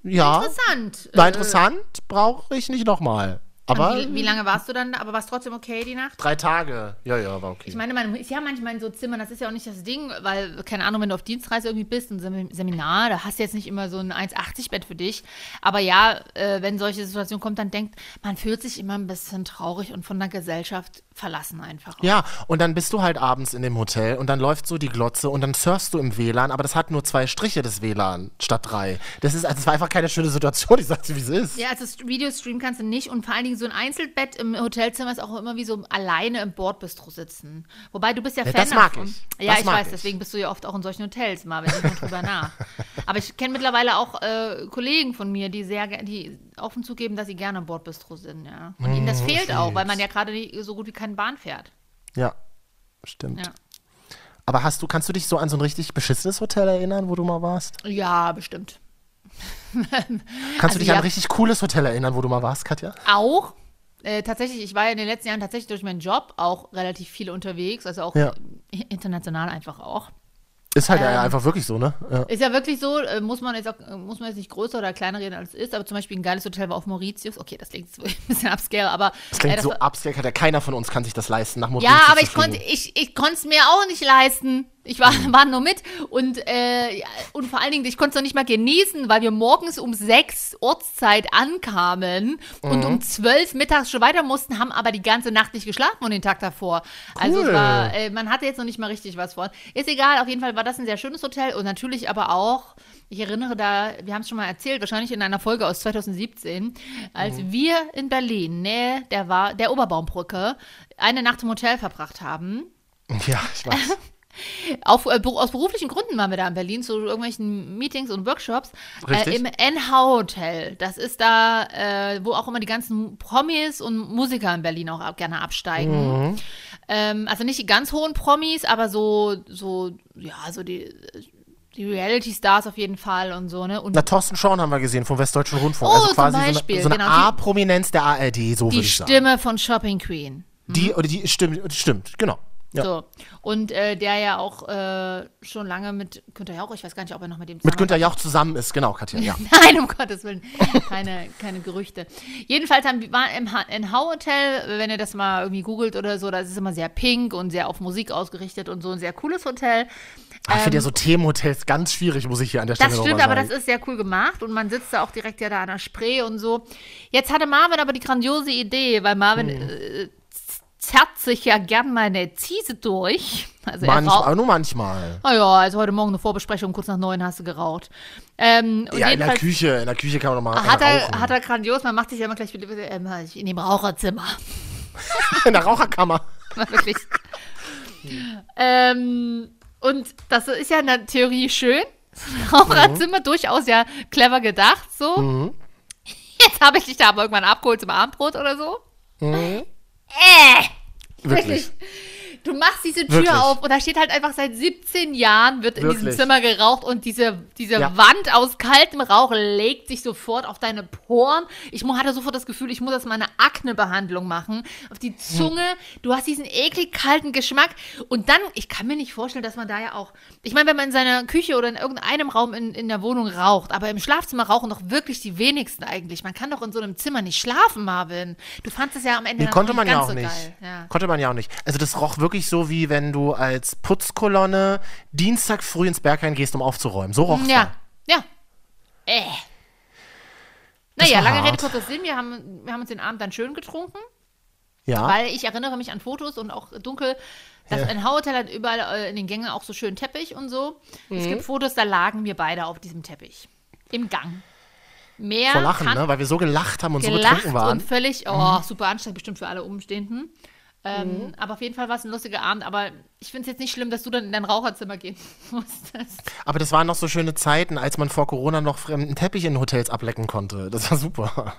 ja, Interessant. war Äh, interessant, brauche ich nicht nochmal. Aber Wie, wie lange warst du dann? Aber war es trotzdem okay die Nacht? drei Tage. Ja, ja, war okay. Ich meine, man ist ja manchmal in so Zimmern, das ist ja auch nicht das Ding, weil, keine Ahnung, wenn du auf Dienstreise irgendwie bist, ein Sem- Seminar, da hast du jetzt nicht immer so ein 1,80-Bett für dich. Aber ja, äh, wenn solche Situation kommt, dann denkt, man fühlt sich immer ein bisschen traurig und von der Gesellschaft verlassen einfach. Ja, und dann bist du halt abends in dem Hotel und dann läuft so die Glotze und dann surfst du im WLAN, aber das hat nur zwei Striche, das WLAN, statt drei. Das ist, also, das war einfach keine schöne Situation, ich sag's dir, wie es ist. Ja, also St- Videostream kannst du nicht und vor allen Dingen so ein Einzelbett im Hotelzimmer ist auch immer wie so alleine im Bordbistro sitzen. Wobei du bist ja Ja, Fan das mag davon. ich. Ja, Das ich weiß, ich. deswegen bist du ja oft auch in solchen Hotels mal, wenn ich mal drüber nach. Aber ich kenne mittlerweile auch äh, Kollegen von mir, die sehr, die offen zugeben, dass sie gerne im Bordbistro sind, ja. Und ihnen Hm, das fehlt auch, weil man ja gerade so gut wie keine Bahn fährt. Ja, stimmt. Ja. Aber hast du, kannst du dich so an so ein richtig beschissenes Hotel erinnern, wo du mal warst? Ja, bestimmt. Kannst Also du dich ja. an ein richtig cooles Hotel erinnern, wo du mal warst, Katja? Auch. Äh, tatsächlich, ich war ja in den letzten Jahren tatsächlich durch meinen Job auch relativ viel unterwegs, also auch Ja. international einfach auch. Ist halt Ähm. ja einfach wirklich so, ne? Ja. Ist ja wirklich so, äh, muss man jetzt auch, äh, muss man jetzt nicht größer oder kleiner reden als es ist, aber zum Beispiel ein geiles Hotel war auf Mauritius. Okay, das klingt jetzt ein bisschen upscale, aber. Das klingt äh, so war- upscale, Katja. Keiner von uns kann sich das leisten, nach Mauritius Ja, aber ich konnte, ich, ich konnte es mir auch nicht leisten. Ich war, Mhm. war nur mit und, äh, und vor allen Dingen, ich konnte es noch nicht mal genießen, weil wir morgens um sechs Ortszeit ankamen und Mhm. um zwölf mittags schon weiter mussten, haben aber die ganze Nacht nicht geschlafen und den Tag davor. Also Cool. war, äh, man hatte jetzt noch nicht mal richtig was vor. Ist egal, auf jeden Fall war das ein sehr schönes Hotel und natürlich aber auch, ich erinnere da, wir haben es schon mal erzählt, wahrscheinlich in einer Folge aus 2017, als Mhm. wir in Berlin, nähe der, war, der Oberbaumbrücke, eine Nacht im Hotel verbracht haben. Ja, ich weiß. Auf, äh, aus beruflichen Gründen waren wir da in Berlin zu irgendwelchen Meetings und Workshops. Äh, Im NH Hotel. Das ist da, äh, wo auch immer die ganzen Promis und Musiker in Berlin auch ab- gerne absteigen. Mhm. Ähm, also nicht die ganz hohen Promis, aber so, so, ja, so die, die Reality-Stars auf jeden Fall und so, ne? Und Na, Thorsten Schorn haben wir gesehen vom Westdeutschen Rundfunk. Oh, also zum quasi Beispiel, so eine, so eine genau, die- A-Prominenz der ARD, so würde die ich sagen. Stimme von Shopping Queen. Die, oder die stimmt, stimmt, genau. Ja. So. Und äh, der ja auch äh, schon lange mit Günther Jauch, ich weiß gar nicht, ob er noch mit dem Mit zusammen- Günther Jauch zusammen ist, genau, Katja, ja. Nein, um Gottes Willen. Keine, keine Gerüchte. Jedenfalls haben wir waren im NH-Hotel, wenn ihr das mal irgendwie googelt oder so, das ist immer sehr pink und sehr auf Musik ausgerichtet und so ein sehr cooles Hotel. Ah, Ich finde ja so Themenhotels ganz schwierig, muss ich hier an der Stelle Das stimmt, aber das ist sehr cool gemacht und man sitzt da auch direkt ja da an der Spree und so. Jetzt hatte Marvin aber die grandiose Idee, weil Marvin Hm. äh, zerrt sich ja gern mal eine Ziese durch. Also Manchmal, nur manchmal. Ah ja, also heute Morgen eine Vorbesprechung, kurz nach neun hast du geraucht. Ähm, Ja, in der Küche, in der Küche kann man noch mal Hat er, rauchen. hat er grandios, man macht sich ja immer gleich wieder ähm, in dem Raucherzimmer. in der Raucherkammer. Wirklich. ähm, und das ist ja in der Theorie schön. Raucherzimmer durchaus ja clever gedacht, so. Jetzt habe ich dich da aber irgendwann abgeholt zum Abendbrot oder so. Mhm. Äh, Wirklich. Du machst diese Tür Wirklich. auf und da steht halt einfach seit 17 Jahren wird in diesem. Zimmer geraucht und diese, diese Ja. Wand aus kaltem Rauch legt sich sofort auf deine Poren. Ich hatte sofort das Gefühl, ich muss jetzt mal eine Aknebehandlung machen. Auf die Zunge. Du hast diesen eklig kalten Geschmack. Und dann, ich kann mir nicht vorstellen, dass man da ja auch. Ich meine, wenn man in seiner Küche oder in irgendeinem Raum in, in der Wohnung raucht, aber im Schlafzimmer rauchen doch wirklich die wenigsten eigentlich. Man kann doch in so einem Zimmer nicht schlafen, Marvin. Du fandest es ja am Ende Nee, konnte man nicht ja ganz auch so nicht. geil. Ja. Konnte man ja auch nicht. Also das roch wirklich so, wie wenn du als Putzkolonne Dienstag früh ins Berghain gehst, um aufzuräumen. So roch Ja, ja. Äh. Das Naja, lange Rede, hart. kurzer Sinn. Wir haben, wir haben uns den Abend dann schön getrunken, Ja. weil ich erinnere mich an Fotos und auch dunkel. Das ein Hotel hat überall äh, in den Gängen auch so schön Teppich und so. Mhm. Es gibt Fotos, da lagen wir beide auf diesem Teppich. Im Gang. Mehr Vor Lachen, kann ne? Weil wir so gelacht haben und so gelacht betrunken waren. Mhm. und völlig, oh, super anstrengend bestimmt für alle Umstehenden. Ähm, Aber auf jeden Fall war es ein lustiger Abend. Aber ich finde es jetzt nicht schlimm, dass du dann in dein Raucherzimmer gehen musstest. Aber das waren noch so schöne Zeiten, als man vor Corona noch fremden Teppich in Hotels ablecken konnte. Das war super.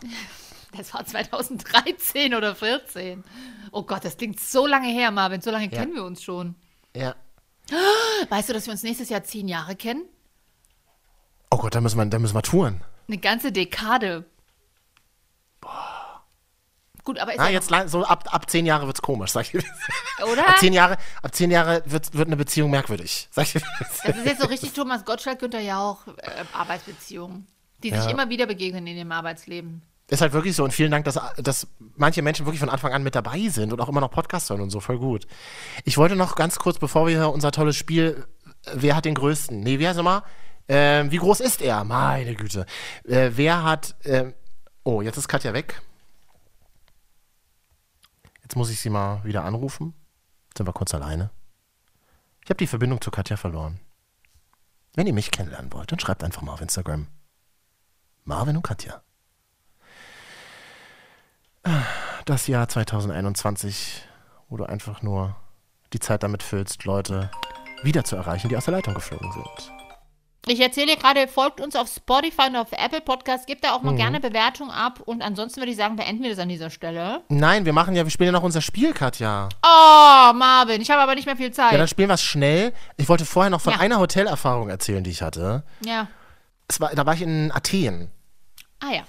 Das war 2013 oder 14. Oh Gott, das klingt so lange her, Marvin. So lange kennen wir uns schon. Ja. Weißt du, dass wir uns nächstes Jahr zehn Jahre kennen? Oh Gott, da müssen wir, da müssen wir touren. Eine ganze Dekade. Gut, aber ist Ah, ja jetzt so ab, ab zehn Jahre wird's komisch, sag ich. oder? Ab zehn Jahre, ab zehn Jahre wird, wird eine Beziehung merkwürdig, sag ich. Das ist jetzt so richtig Thomas Gottschalk, Günther ja auch äh, Arbeitsbeziehungen, die sich Ja. immer wieder begegnen in ihrem Arbeitsleben. Ist halt wirklich so und vielen Dank, dass, dass manche Menschen wirklich von Anfang an mit dabei sind und auch immer noch Podcasts hören und so, voll gut. Ich wollte noch ganz kurz, bevor wir unser tolles Spiel, äh, wer hat den größten? Nee, wer sag mal? Ähm, wie groß ist er? Meine Güte. Äh, wer hat, ähm, oh, jetzt ist Katja weg. Jetzt muss ich sie mal wieder anrufen. Jetzt sind wir kurz alleine. Ich habe die Verbindung zu Katja verloren. Wenn ihr mich kennenlernen wollt, dann schreibt einfach mal auf Instagram. Marvin und Katja. das Jahr 2021, wo du einfach nur die Zeit damit füllst, Leute wieder zu erreichen, die aus der Leitung geflogen sind. Ich erzähle dir gerade, folgt uns auf Spotify und auf Apple Podcast, gebt da auch mal Mhm. gerne Bewertung ab und ansonsten würde ich sagen, beenden wir das an dieser Stelle. Nein, wir machen ja, wir spielen ja noch unser Spiel, Katja. Oh, Marvin, ich habe aber nicht mehr viel Zeit. Ja, dann spielen wir es schnell. Ich wollte vorher noch von Ja. einer Hotelerfahrung erzählen, die ich hatte. ja. Es war, da war ich in Athen. Ah ja.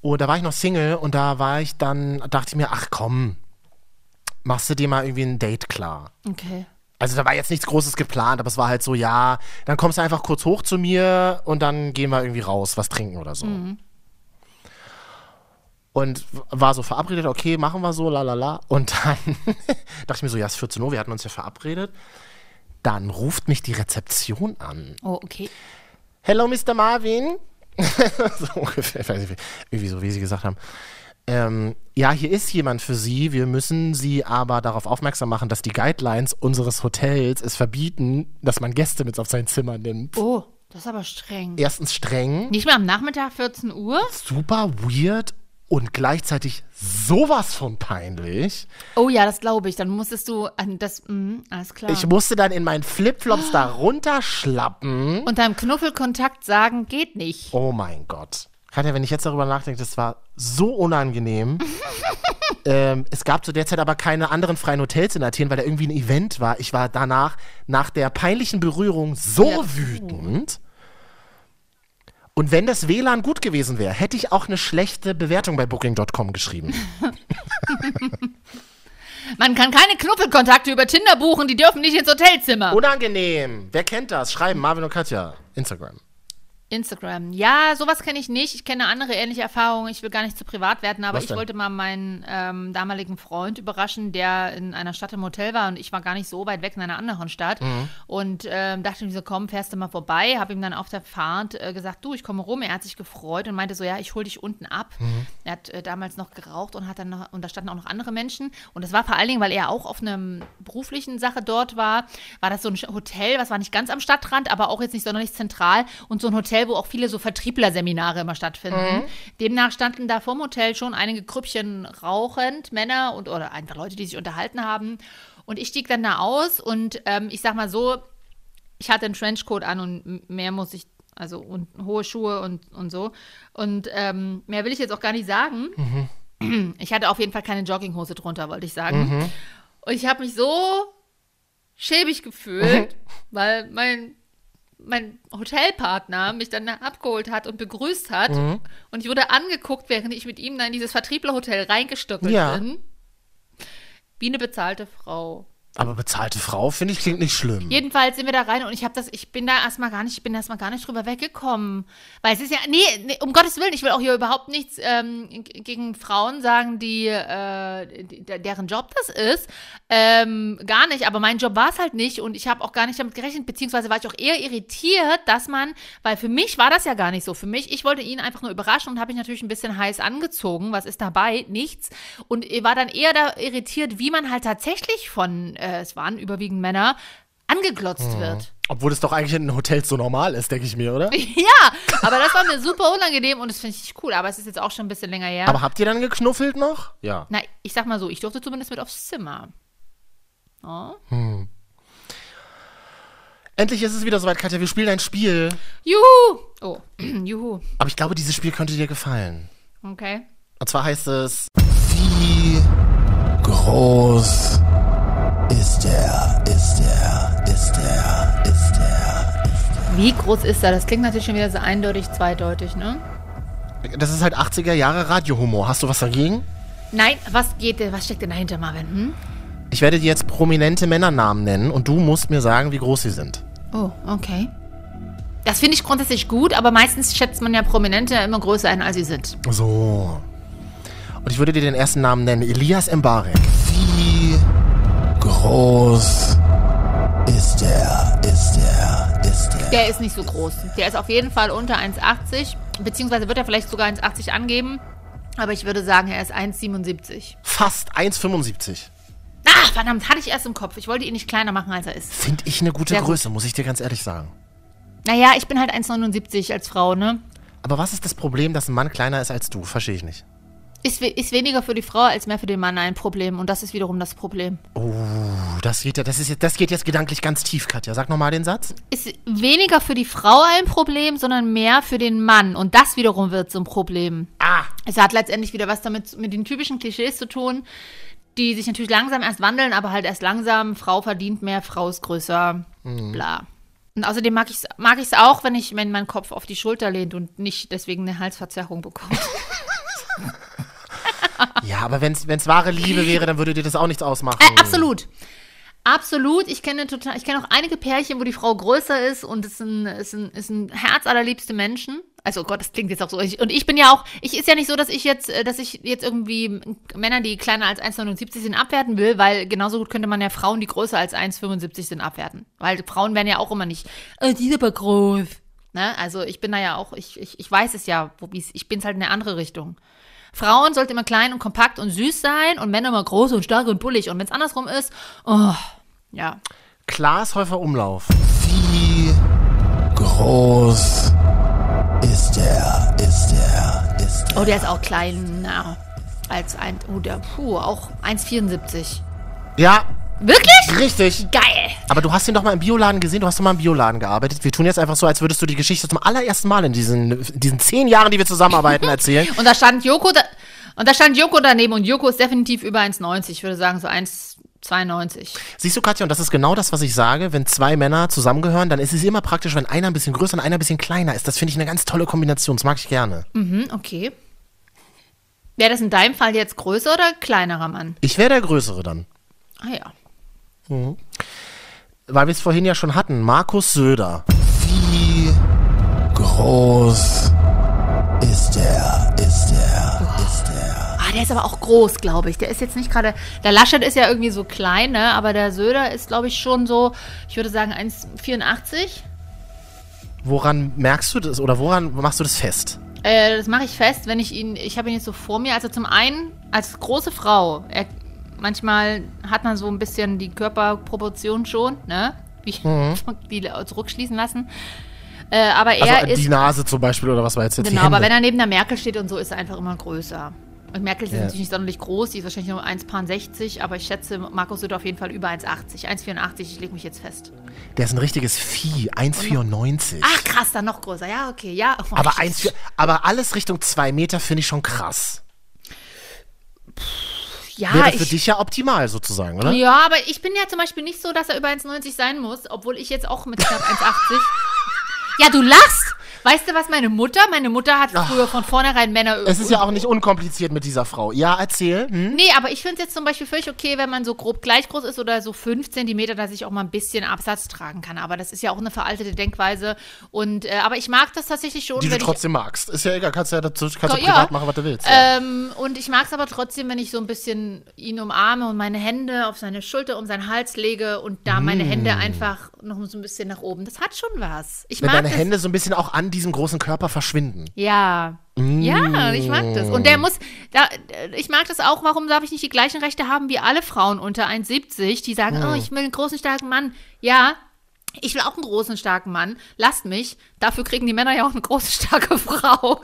Und da war ich noch Single und da war ich dann, dachte ich mir, ach komm, machst du dir mal irgendwie ein Date klar. Okay. Also da war jetzt nichts Großes geplant, aber es war halt so, ja, dann kommst du einfach kurz hoch zu mir und dann gehen wir irgendwie raus, was trinken oder so. Und w- war so verabredet, okay, machen wir so, la la la. Und dann dachte ich mir so, ja, es ist 14 Uhr, wir hatten uns ja verabredet. Dann ruft mich die Rezeption an. Oh, okay. Hello, Mr. Marvin. so ungefähr, irgendwie so, wie sie gesagt haben. Ähm, ja, hier ist jemand für Sie. Wir müssen Sie aber darauf aufmerksam machen, dass die Guidelines unseres Hotels es verbieten, dass man Gäste mit auf sein Zimmer nimmt. Oh, das ist aber streng. Erstens streng, Nicht mehr am Nachmittag 14 Uhr? super weird und gleichzeitig sowas von peinlich. Oh ja, das glaube ich. Dann musstest du an das. Mh, alles klar. Ich musste dann in meinen Flipflops da runterschlappen. und deinem Knuffelkontakt sagen, geht nicht. Oh mein Gott. Katja, wenn ich jetzt darüber nachdenke, das war so unangenehm. ähm, es gab zu der Zeit aber keine anderen freien Hotels in Athen, weil da irgendwie ein Event war. Ich war danach, nach der peinlichen Berührung, so Ja. wütend. Und wenn das WLAN gut gewesen wäre, hätte ich auch eine schlechte Bewertung bei Booking.com geschrieben. Man kann keine Knuffelkontakte über Tinder buchen, die dürfen nicht ins Hotelzimmer. Unangenehm. Wer kennt das? Schreiben, Marvin und Katja. Instagram. Instagram. Ja, sowas kenne ich nicht. Ich kenne andere ähnliche Erfahrungen. Ich will gar nicht zu privat werden, aber ich wollte mal meinen ähm, damaligen Freund überraschen, der in einer Stadt im Hotel war und ich war gar nicht so weit weg in einer anderen Stadt. Mhm. Und ähm, dachte mir so, komm, fährst du mal vorbei. Habe ihm dann auf der Fahrt äh, gesagt, du, ich komme rum. Er hat sich gefreut und meinte so, ja, ich hole dich unten ab. Mhm. Er hat äh, damals noch geraucht und hat dann noch, und da standen auch noch andere Menschen. Und das war vor allen Dingen, weil er auch auf einer beruflichen Sache dort war, war das so ein Hotel, was war nicht ganz am Stadtrand, aber auch jetzt nicht sonderlich zentral und so ein Hotel, wo auch viele so Vertrieblerseminare immer stattfinden. Demnach standen da vorm Hotel schon einige Grüppchen rauchend, Männer und oder einfach Leute, die sich unterhalten haben. Und ich stieg dann da aus und ähm, ich sag mal so, ich hatte einen Trenchcoat an und mehr muss ich Also und hohe Schuhe und, und so. Und ähm, mehr will ich jetzt auch gar nicht sagen. Ich hatte auf jeden Fall keine Jogginghose drunter, wollte ich sagen. Und ich habe mich so schäbig gefühlt, weil mein, mein Hotelpartner mich dann abgeholt hat und begrüßt hat. Und ich wurde angeguckt, während ich mit ihm in dieses Vertrieblerhotel reingestückelt Ja. bin. Wie eine bezahlte Frau. Aber bezahlte Frau, finde ich, klingt nicht schlimm. Jedenfalls sind wir da rein und ich habe das, ich bin da erstmal gar nicht, ich bin da erstmal gar nicht drüber weggekommen. Weil es ist ja, nee, nee um Gottes Willen, ich will auch hier überhaupt nichts ähm, gegen Frauen sagen, die, äh, die, deren Job das ist. Ähm, gar nicht, aber mein Job war es halt nicht und ich habe auch gar nicht damit gerechnet, beziehungsweise war ich auch eher irritiert, dass man, weil für mich war das ja gar nicht so. Für mich, ich wollte ihn einfach nur überraschen und habe mich natürlich ein bisschen heiß angezogen. Was ist dabei? Nichts. Und ich war dann eher da irritiert, wie man halt tatsächlich von, äh, es waren überwiegend Männer, angeglotzt wird. Obwohl es doch eigentlich in Hotels so normal ist, denke ich mir, oder? Ja, aber das war mir super unangenehm und das finde ich nicht cool. Aber es ist jetzt auch schon ein bisschen länger her. Aber habt ihr dann geknuffelt noch? Ja. Na, ich sag mal so, ich durfte zumindest mit aufs Zimmer. Oh. Endlich ist es wieder soweit, Katja. Wir spielen ein Spiel. Juhu! Oh, juhu. Aber ich glaube, dieses Spiel könnte dir gefallen. Okay. Und zwar heißt es. Wie groß ist der, ist der, ist der, ist der. Wie groß ist er? Das klingt natürlich schon wieder so eindeutig, zweideutig, ne? Das ist halt 80er Jahre Radiohumor. Hast du was dagegen? Nein, was geht denn, was steckt denn dahinter, Marvin? Hm? Ich werde dir jetzt prominente Männernamen nennen und du musst mir sagen, wie groß sie sind. Oh, okay. Das finde ich grundsätzlich gut, aber meistens schätzt man ja Prominente immer größer ein, als sie sind. So. Und ich würde dir den ersten Namen nennen. Elias Mbarek. Wie groß ist der, ist der, ist der? Der ist nicht so groß. Der ist auf jeden Fall unter 1,80, beziehungsweise wird er vielleicht sogar 1,80 angeben. Aber ich würde sagen, er ist 1,77. Fast 1,75. Ah, verdammt, hatte ich erst im Kopf. Ich wollte ihn nicht kleiner machen, als er ist. Finde ich eine gute Sehr gut. Größe, muss ich dir ganz ehrlich sagen. Naja, ich bin halt 1,79 als Frau, ne? Aber was ist das Problem, dass ein Mann kleiner ist als du? Verstehe ich nicht. Ist, we- ist weniger für die Frau als mehr für den Mann ein Problem. Und das ist wiederum das Problem. Oh, das geht ja, das ist jetzt, das geht jetzt gedanklich ganz tief, Katja. Sag nochmal den Satz. Ist weniger für die Frau ein Problem, sondern mehr für den Mann. Und das wiederum wird zum Problem. Ah. Es hat letztendlich wieder was damit mit den typischen Klischees zu tun, die sich natürlich langsam erst wandeln, aber halt erst langsam. Frau verdient mehr, Frau ist größer, bla. Und außerdem mag ich es mag ich's auch, wenn ich, wenn mein Kopf auf die Schulter lehnt und nicht deswegen eine Halsverzerrung bekommt. Ja, aber wenn es wahre Liebe wäre, dann würde dir das auch nichts ausmachen. Äh, absolut. Absolut. Ich kenne total, ich kenne auch einige Pärchen, wo die Frau größer ist und es sind, es sind, es sind herzallerliebste Menschen. Also oh Gott, das klingt jetzt auch so. Ich, und ich bin ja auch, ich ist ja nicht so, dass ich jetzt, äh, dass ich jetzt irgendwie Männer, die kleiner als 1,79 sind, abwerten will, weil genauso gut könnte man ja Frauen, die größer als 1,75 sind, abwerten. Weil Frauen werden ja auch immer nicht, äh, die ist aber groß. Ne? Also ich bin da ja auch, ich, ich, ich weiß es ja, ich bin halt in eine andere Richtung. Frauen sollten immer klein und kompakt und süß sein und Männer immer groß und stark und bullig. Und wenn es andersrum ist, oh, ja. Klaas Häufer Umlauf. Wie groß ist der, ist der, ist der? Oh, der ist auch kleiner als ein, oh, der, puh, auch 1,74. Ja, Wirklich? richtig. Geil. Aber du hast ihn doch mal im Bioladen gesehen, du hast doch mal im Bioladen gearbeitet. Wir tun jetzt einfach so, als würdest du die Geschichte zum allerersten Mal in diesen, diesen zehn Jahren, die wir zusammenarbeiten, erzählen. Und da stand Joko, da, und da stand Joko daneben und Joko ist definitiv über 1,90. Ich würde sagen so 1,92. Siehst du, Katja, und das ist genau das, was ich sage. Wenn zwei Männer zusammengehören, dann ist es immer praktisch, wenn einer ein bisschen größer und einer ein bisschen kleiner ist. Das finde ich eine ganz tolle Kombination. Das mag ich gerne. Mhm, okay. Wäre das in deinem Fall jetzt größer oder kleinerer Mann? Ich wäre der Größere dann. Ah ja. Weil wir es vorhin ja schon hatten. Markus Söder. Wie groß ist der, ist der, ist der? Ah, der ist aber auch groß, glaube ich. Der ist jetzt nicht gerade. Der Laschet ist ja irgendwie so klein, ne? Aber der Söder ist, glaube ich, schon so, ich würde sagen, 1,84. Woran merkst du das oder woran machst du das fest? Äh, das mache ich fest, wenn ich ihn. Ich habe ihn jetzt so vor mir. Also zum einen als große Frau. Er, manchmal hat man so ein bisschen die Körperproportion schon, ne? Wie die zurückschließen lassen. Äh, aber er Mhm. Also ist. die Nase zum Beispiel oder was war jetzt jetzt Genau, aber wenn er neben der Merkel steht und so, ist er einfach immer größer. Und Merkel ist Ja. natürlich nicht sonderlich groß, die ist wahrscheinlich nur 1,60, aber ich schätze, Markus Söder auf jeden Fall über 1,80. 1,84, ich lege mich jetzt fest. Der ist ein richtiges Vieh, 1,94. Ach krass, dann noch größer. Ja, okay, ja. Oh, aber, shit. 1, aber alles Richtung 2 Meter finde ich schon krass. Ja, Wäre für ich, dich ja optimal sozusagen, oder? Ja, aber ich bin ja zum Beispiel nicht so, dass er über 1,90 sein muss, obwohl ich jetzt auch mit knapp 1,80. ja, du lachst. Weißt du, was meine Mutter? Meine Mutter hat früher von vornherein Männer. Es ist ja auch nicht unkompliziert mit dieser Frau. Ja, erzähl. Hm? Nee, aber ich finde es jetzt zum Beispiel völlig okay, wenn man so grob gleich groß ist oder so 5 Zentimeter, dass ich auch mal ein bisschen Absatz tragen kann. Aber das ist ja auch eine veraltete Denkweise. Und, äh, aber ich mag das tatsächlich schon, Die du trotzdem magst. Ist ja egal, kannst ja dazu kannst du Ja. privat machen, was du willst. Ja. Ähm, und ich mag es aber trotzdem, wenn ich so ein bisschen ihn umarme und meine Hände auf seine Schulter um seinen Hals lege und da meine Hände einfach noch so ein bisschen nach oben. Das hat schon was. Ich Wenn mag deine das. Hände so ein bisschen auch an diesem großen Körper verschwinden. Ja. Ja, ich mag das. Und der muss, da, ich mag das auch, warum darf ich nicht die gleichen Rechte haben wie alle Frauen unter 1,70, die sagen, oh, ich will einen großen, starken Mann. Ja, ich will auch einen großen, starken Mann. Lasst mich. Dafür kriegen die Männer ja auch eine große, starke Frau.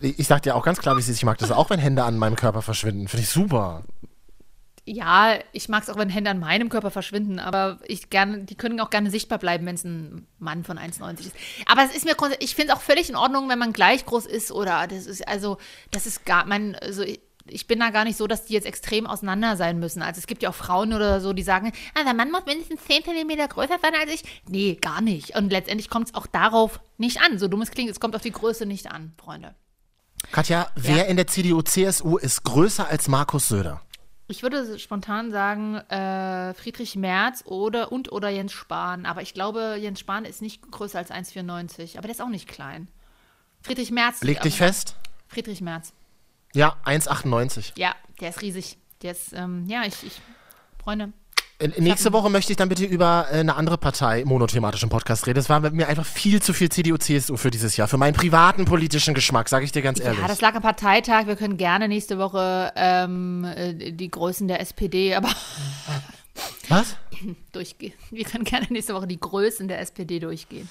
Ich sag dir auch ganz klar, wie es ist. Ich mag das auch, wenn Hände an meinem Körper verschwinden. Finde ich super. Ja, ich mag es auch, wenn Hände an meinem Körper verschwinden, aber ich gerne, die können auch gerne sichtbar bleiben, wenn es ein Mann von 1,90 ist. Aber es ist mir, ich finde es auch völlig in Ordnung, wenn man gleich groß ist oder das ist, also, das ist gar, mein, also ich, ich bin da gar nicht so, dass die jetzt extrem auseinander sein müssen. Also es gibt ja auch Frauen oder so, die sagen, ah, der Mann muss mindestens 10 cm größer sein als ich. Nee, gar nicht. Und letztendlich kommt es auch darauf nicht an. So dumm es klingt, es kommt auf die Größe nicht an, Freunde. Katja, wer in der CDU-CSU ist größer als Markus Söder? Ich würde spontan sagen, äh, Friedrich Merz oder und oder Jens Spahn. Aber ich glaube, Jens Spahn ist nicht größer als 1,94. Aber der ist auch nicht klein. Friedrich Merz. Leg dich fest. Friedrich Merz. Ja, 1,98. Ja, der ist riesig. Der ist, ähm, ja, ich, ich, Freunde. Äh, Nächste Woche möchte ich dann bitte über äh, eine andere Partei monothematisch im Podcast reden. Das war mit mir einfach viel zu viel CDU-CSU für dieses Jahr. Für meinen privaten politischen Geschmack, sage ich dir ganz ehrlich. Ja, das lag am Parteitag. Wir können gerne nächste Woche ähm, äh, die Größen der SPD, aber Was? durchgehen. Wir können gerne nächste Woche die Größen der SPD durchgehen.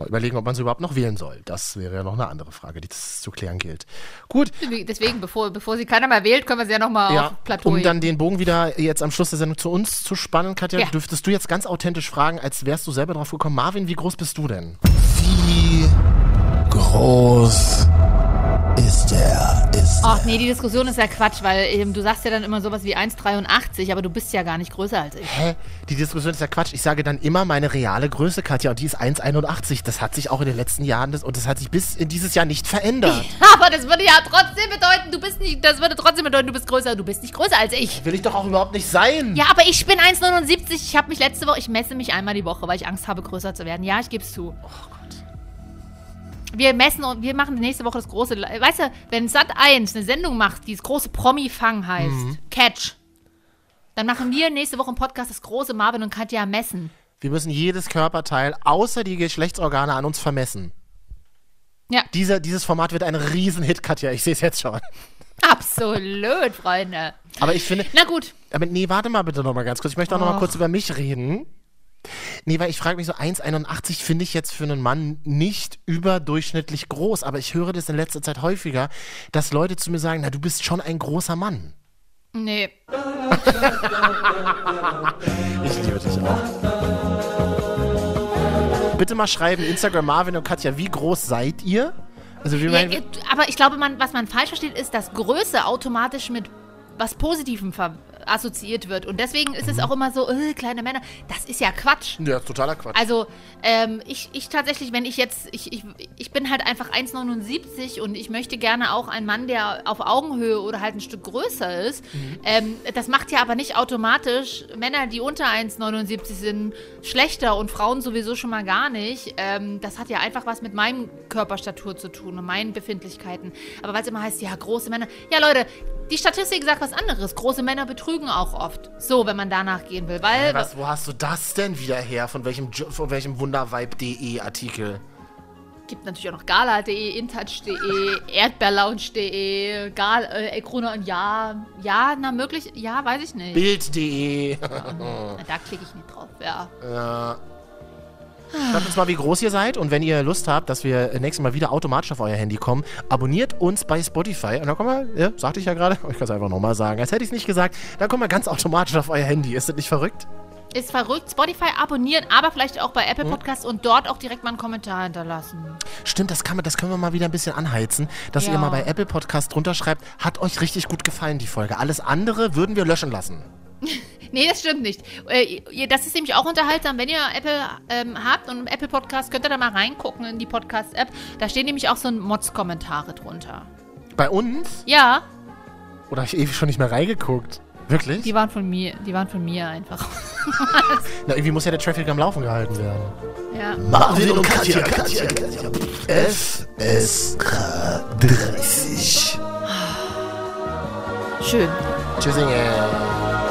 Mal überlegen, ob man sie überhaupt noch wählen soll. Das wäre ja noch eine andere Frage, die es zu klären gilt. Gut, Deswegen, bevor, bevor sie keiner mehr wählt, können wir sie ja nochmal ja, auf Plateau um heben. dann den Bogen wieder jetzt am Schluss der Sendung zu uns zu spannen, Katja, Ja. dürftest du jetzt ganz authentisch fragen, als wärst du selber drauf gekommen. Marvin, wie groß bist du denn? Wie groß ist er? Ist Ach nee, die Diskussion ist ja Quatsch, weil ähm, du sagst ja dann immer sowas wie 1,83, aber du bist ja gar nicht größer als ich. Hä? Die Diskussion ist ja Quatsch. Ich sage dann immer meine reale Größe, Katja, und die ist 1,81. Das hat sich auch in den letzten Jahren das, und das hat sich bis in dieses Jahr nicht verändert. Aber das würde ja trotzdem bedeuten, du bist nicht, das würde trotzdem bedeuten, du bist größer, du bist nicht größer als ich. Will ich doch auch überhaupt nicht sein. Ja, aber ich bin 1,79. Ich habe mich letzte Woche, ich messe mich einmal die Woche, weil ich Angst habe, größer zu werden. Ja, ich gebe es zu. Oh Gott. Wir messen und wir machen nächste Woche das große. Weißt du, wenn Sat 1 eine Sendung macht, die das große Promi-Fang heißt, Catch, dann machen wir nächste Woche im Podcast das große Marvin und Katja messen. Wir müssen jedes Körperteil außer die Geschlechtsorgane an uns vermessen. Ja. Dieser, dieses Format wird ein Riesenhit, Katja. Ich sehe es jetzt schon. Absolut, Freunde. Aber ich finde. Na gut. Aber nee, warte mal bitte noch mal ganz kurz. Ich möchte auch noch mal kurz über mich reden. Nee, weil ich frage mich so, 1,81 finde ich jetzt für einen Mann nicht überdurchschnittlich groß. Aber ich höre das in letzter Zeit häufiger, dass Leute zu mir sagen, na, du bist schon ein großer Mann. Nee. Ich liebe dich auch. Bitte mal schreiben, Instagram Marvin und Katja, wie groß seid ihr? Also wie Ja, aber ich glaube, man, was man falsch versteht, ist, dass Größe automatisch mit was Positivem ver assoziiert wird. Und deswegen ist es Mhm. auch immer so, äh, kleine Männer. Das ist ja Quatsch. ja, totaler Quatsch. Also, ähm, ich, ich tatsächlich, wenn ich jetzt, ich, ich, ich bin halt einfach 1,79 und ich möchte gerne auch einen Mann, der auf Augenhöhe oder halt ein Stück größer ist. Mhm. Ähm, das macht ja aber nicht automatisch Männer, die unter 1,79 sind, schlechter und Frauen sowieso schon mal gar nicht. Ähm, das hat ja einfach was mit meinem Körperstatur zu tun und meinen Befindlichkeiten. Aber weil es immer heißt, ja, große Männer. Ja, Leute, die Statistik sagt was anderes. Große Männer betrügen auch oft. So, wenn man danach gehen will. Weil. Was, wo hast du das denn wieder her? Von welchem, von welchem Wundervibe.de Artikel? Gibt natürlich auch noch gala.de, intouch.de, erdbeerlounge.de, Gal, äh, Krone und ja, ja, na möglich, ja, weiß ich nicht. Bild.de. Na, da klicke ich nicht drauf, ja. ja. Schreibt uns mal, wie groß ihr seid und wenn ihr Lust habt, dass wir nächstes Mal wieder automatisch auf euer Handy kommen, abonniert uns bei Spotify und dann kommen wir, ja, sagte ich ja gerade, ich kann es einfach nochmal sagen, als hätte ich es nicht gesagt, dann kommen wir ganz automatisch auf euer Handy. Ist das nicht verrückt? Ist verrückt. Spotify abonnieren, aber vielleicht auch bei Apple Podcasts und dort auch direkt mal einen Kommentar hinterlassen. Stimmt, das, kann man, das können wir mal wieder ein bisschen anheizen, dass Ja. ihr mal bei Apple Podcast drunter schreibt, hat euch richtig gut gefallen, die Folge. Alles andere würden wir löschen lassen. Nee, das stimmt nicht. Äh, das ist nämlich auch unterhaltsam. Wenn ihr Apple ähm, habt und einen Apple Podcast, könnt ihr da mal reingucken in die Podcast-App. Da stehen nämlich auch so ein Mods-Kommentare drunter. Bei uns? Ja, Oder habe ich ewig schon nicht mehr reingeguckt? Wirklich? die waren von mir. Die waren von mir einfach. Na, irgendwie muss ja der Traffic am Laufen gehalten werden. ja. Marvin und Katja, Katja, Katja. FSK 30. Schön. Tschüssingen.